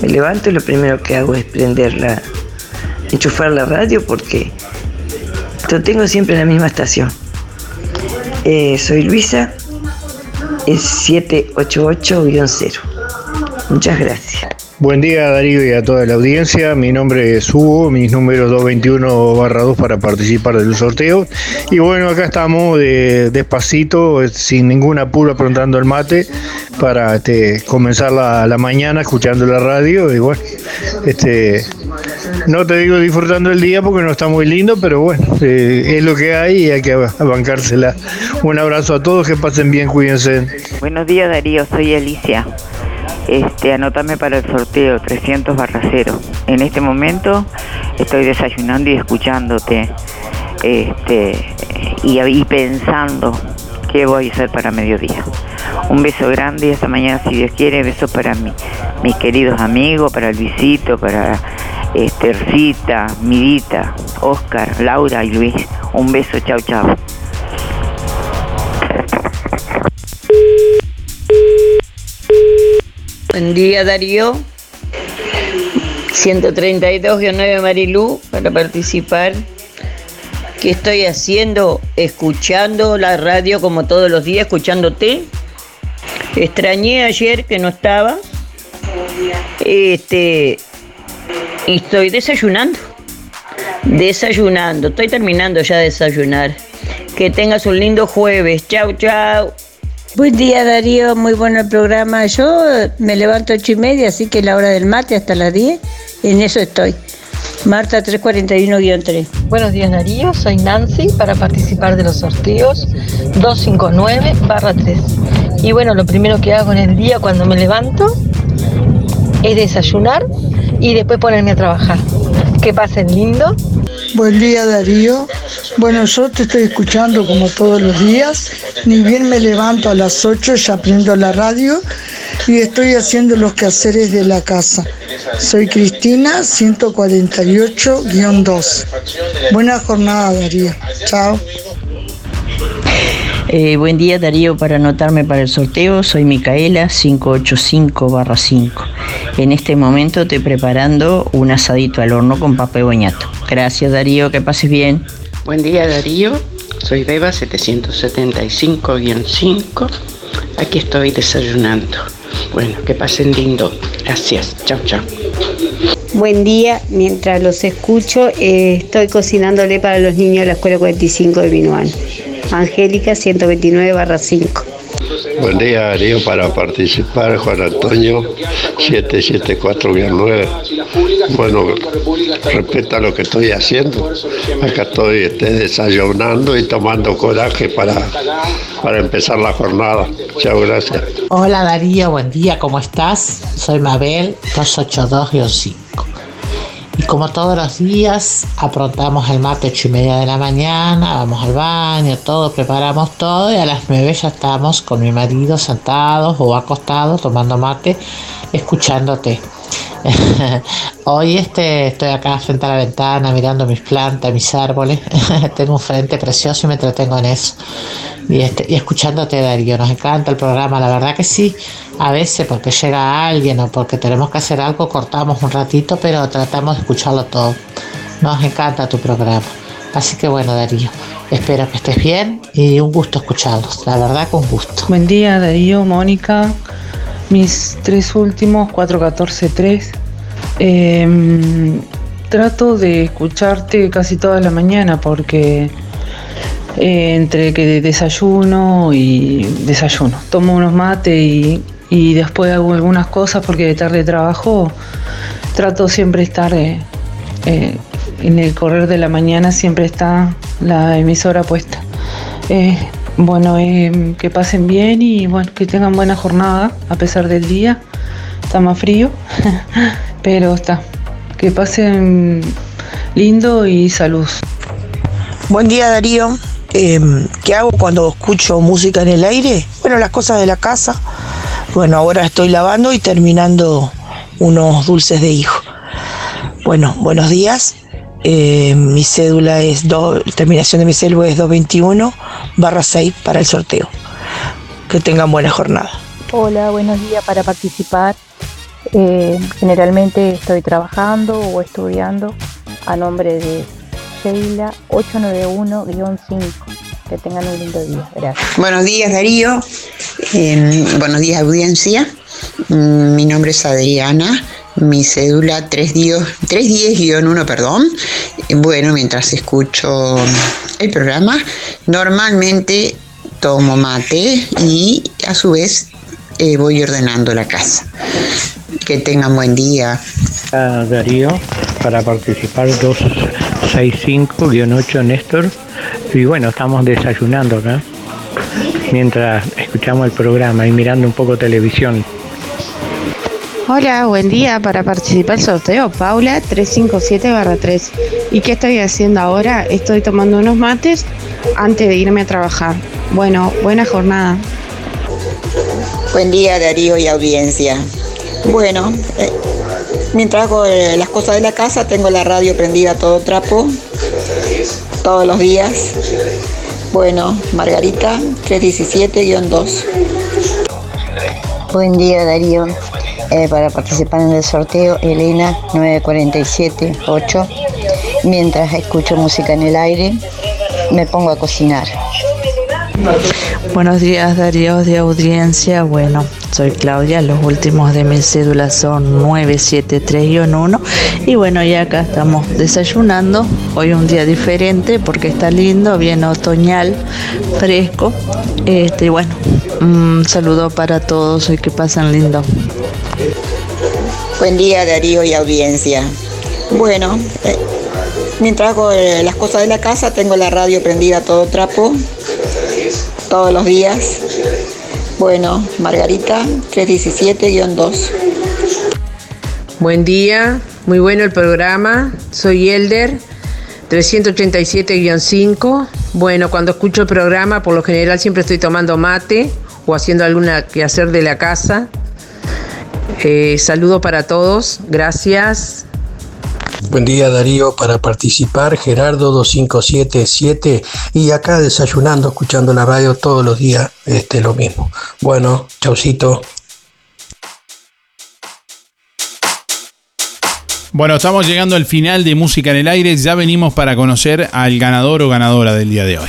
Me levanto y lo primero que hago es prenderla, enchufar la radio porque lo tengo siempre en la misma estación. Eh, soy Luisa, es 788-0. Muchas gracias. Buen día Darío y a toda la audiencia, mi nombre es Hugo, mis números 221 barra 2 para participar del sorteo y bueno acá estamos de, despacito, sin ningún apuro aprontando el mate para este, comenzar la, la mañana escuchando la radio y bueno, este, no te digo disfrutando el día porque no está muy lindo, pero bueno, eh, es lo que hay y hay que bancársela. Un abrazo a todos, que pasen bien, cuídense. Buenos días Darío, soy Alicia. Este, anótame para el sorteo 300 barra 0. En este momento estoy desayunando y escuchándote este, y, pensando qué voy a hacer para mediodía. Un beso grande y hasta mañana si Dios quiere. Besos para mi- mis queridos amigos, para Luisito, para este, Rosita, Mirita, Oscar, Laura y Luis. Un beso, chau chau. Buen día Darío. 132-9 Marilú para participar. ¿Qué estoy haciendo? Escuchando la radio como todos los días, escuchándote. Extrañé ayer que no estaba. Este. Y estoy desayunando. Desayunando. Estoy terminando ya de desayunar. Que tengas un lindo jueves. Chau, chau. Buen día Darío, muy bueno el programa. Yo me levanto ocho y media, así que la hora del mate hasta las 10, en eso estoy. Marta 341-3. Buenos días Darío, soy Nancy para participar de los sorteos 259-3. Y bueno, lo primero que hago en el día cuando me levanto es desayunar y después ponerme a trabajar. Que pasen lindo. Buen día Darío. Bueno, yo te estoy escuchando como todos los días. Ni bien me levanto a las 8, ya prendo la radio y estoy haciendo los quehaceres de la casa. Soy Cristina, 148-2. Buena jornada Darío. Chao. Eh, buen día Darío, para anotarme para el sorteo soy Micaela 585-5. En este momento estoy preparando un asadito al horno con papa y boñato. Gracias Darío, que pases bien. Buen día Darío, soy Beba 775-5. Aquí estoy desayunando. Bueno, que pasen lindo. Gracias. Chao, chao. Buen día, mientras los escucho, eh, estoy cocinándole para los niños de la escuela 45 de Minuano. Angélica 129 barra 5. Buen día Darío, para participar Juan Antonio 774-9. Bueno, respeta lo que estoy haciendo. Acá estoy este, desayunando y tomando coraje para, para empezar la jornada. Chao, gracias. Hola Darío, buen día, ¿cómo estás? Soy Mabel 282-5. Y como todos los días, aprontamos el mate 8 y media de la mañana, vamos al baño, todo, preparamos todo y a las 9 ya estamos con mi marido sentados o acostados tomando mate, escuchándote. Hoy este, estoy acá frente a la ventana mirando mis plantas, mis árboles. Tengo un frente precioso y me entretengo en eso. Y, este, y escuchándote, Darío. Nos encanta el programa, la verdad que sí. A veces porque llega alguien o porque tenemos que hacer algo, cortamos un ratito, pero tratamos de escucharlo todo. Nos encanta tu programa. Así que bueno, Darío, espero que estés bien y un gusto escucharlos. La verdad, con gusto. Buen día, Darío, Mónica. Mis tres últimos, 414-3. Em, trato de escucharte casi toda la mañana porque eh, entre que desayuno y desayuno, tomo unos mates y, y, después hago algunas cosas porque de tarde trabajo, trato siempre estar eh, eh, en el correr de la mañana, siempre está la emisora puesta. Bueno, eh, que pasen bien y bueno, que tengan buena jornada a pesar del día. Está más frío, pero está. Que pasen lindo y salud. Buen día Darío. Em, ¿Qué hago cuando escucho música en el aire? Bueno, las cosas de la casa. Bueno, ahora estoy lavando y terminando unos dulces de hijo. Bueno, buenos días. Eh, mi cédula es, do, terminación de mi cédula es 221 barra 6 para el sorteo. Que tengan buena jornada. Hola, buenos días para participar. Eh, generalmente estoy trabajando o estudiando a nombre de Sheila 891-5. Que tengan un lindo día. Gracias. Buenos días, Darío. Eh, buenos días, audiencia. Mm, mi nombre es Adriana mi cédula 310-1, perdón. Bueno, mientras escucho el programa, normalmente tomo mate y a su vez eh, voy ordenando la casa. Que tengan buen día. Darío, para participar 265-8 Néstor. Y bueno, estamos desayunando acá, mientras escuchamos el programa y mirando un poco televisión. Hola, buen día. Para participar del sorteo, Paula 357-3. ¿Y qué estoy haciendo ahora? Estoy tomando unos mates antes de irme a trabajar. Bueno, buena jornada. Buen día, Darío y audiencia. Bueno, eh, mientras hago eh, las cosas de la casa, tengo la radio prendida a todo trapo, todos los días. Bueno, Margarita 317-2. Buen día, Darío. Eh, para participar en el sorteo, Elena 9478. Mientras escucho música en el aire, me pongo a cocinar. Buenos días Darío de audiencia. Bueno, soy Claudia. Los últimos de mi cédula son 973-1. Y bueno, ya acá estamos desayunando. Hoy un día diferente porque está lindo, bien otoñal, fresco. Este, bueno, un saludo para todos y que pasen lindo. Buen día Darío y audiencia. Bueno, eh, mientras hago eh, las cosas de la casa, tengo la radio prendida a todo trapo, todos los días. Bueno, Margarita 317-2. Buen día, muy bueno el programa. Soy Elder 387-5. Bueno, cuando escucho el programa, por lo general siempre estoy tomando mate o haciendo alguna que hacer de la casa. Eh, saludo para todos, gracias. Buen día Darío, para participar Gerardo 2577 y acá desayunando, escuchando la radio todos los días, este, lo mismo. Bueno, chaucito. Bueno, estamos llegando al final de Música en el Aire, ya venimos para conocer al ganador o ganadora del día de hoy.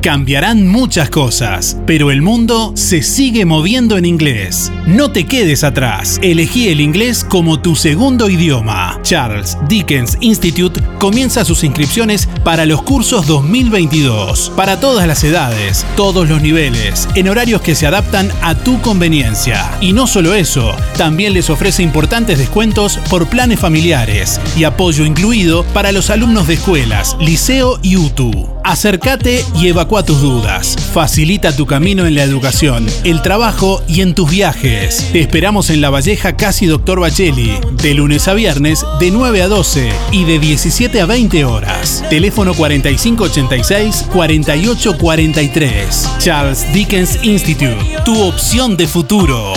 Cambiarán muchas cosas, pero el mundo se sigue moviendo en inglés. No te quedes atrás. Elegí el inglés como tu segundo idioma. Charles Dickens Institute comienza sus inscripciones para los cursos 2022. Para todas las edades, todos los niveles, en horarios que se adaptan a tu conveniencia. Y no solo eso, también les ofrece importantes descuentos por planes familiares y apoyo incluido para los alumnos de escuelas, liceo y UTU. Acércate y evacúa tus dudas. Facilita tu camino en la educación, el trabajo y en tus viajes. Te esperamos en La Valleja Casi Doctor Bacheli, de lunes a viernes de 9 a 12 y de 17 a 20 horas. Teléfono 4586-4843. Charles Dickens Institute, tu opción de futuro.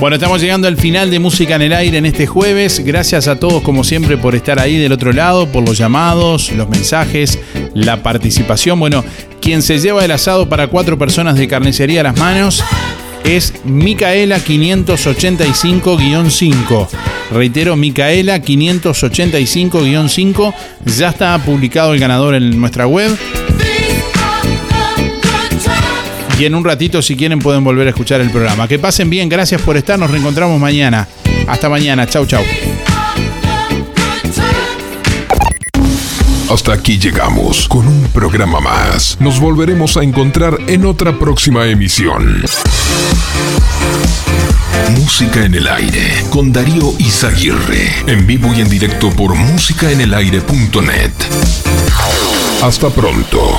Bueno, estamos llegando al final de Música en el Aire en este jueves. Gracias a todos, como siempre, por estar ahí del otro lado, por los llamados, los mensajes, la participación. Bueno, quien se lleva el asado para cuatro personas de carnicería a las manos es Micaela 585-5. Reitero, Micaela 585-5. Ya está publicado el ganador en nuestra web. Y en un ratito, si quieren, pueden volver a escuchar el programa. Que pasen bien, gracias por estar. Nos reencontramos mañana. Hasta mañana. Chau, chau. Hasta aquí llegamos con un programa más. Nos volveremos a encontrar en otra próxima emisión. Música en el aire con Darío Izaguirre. En vivo y en directo por musicaenelaire.net. Hasta pronto.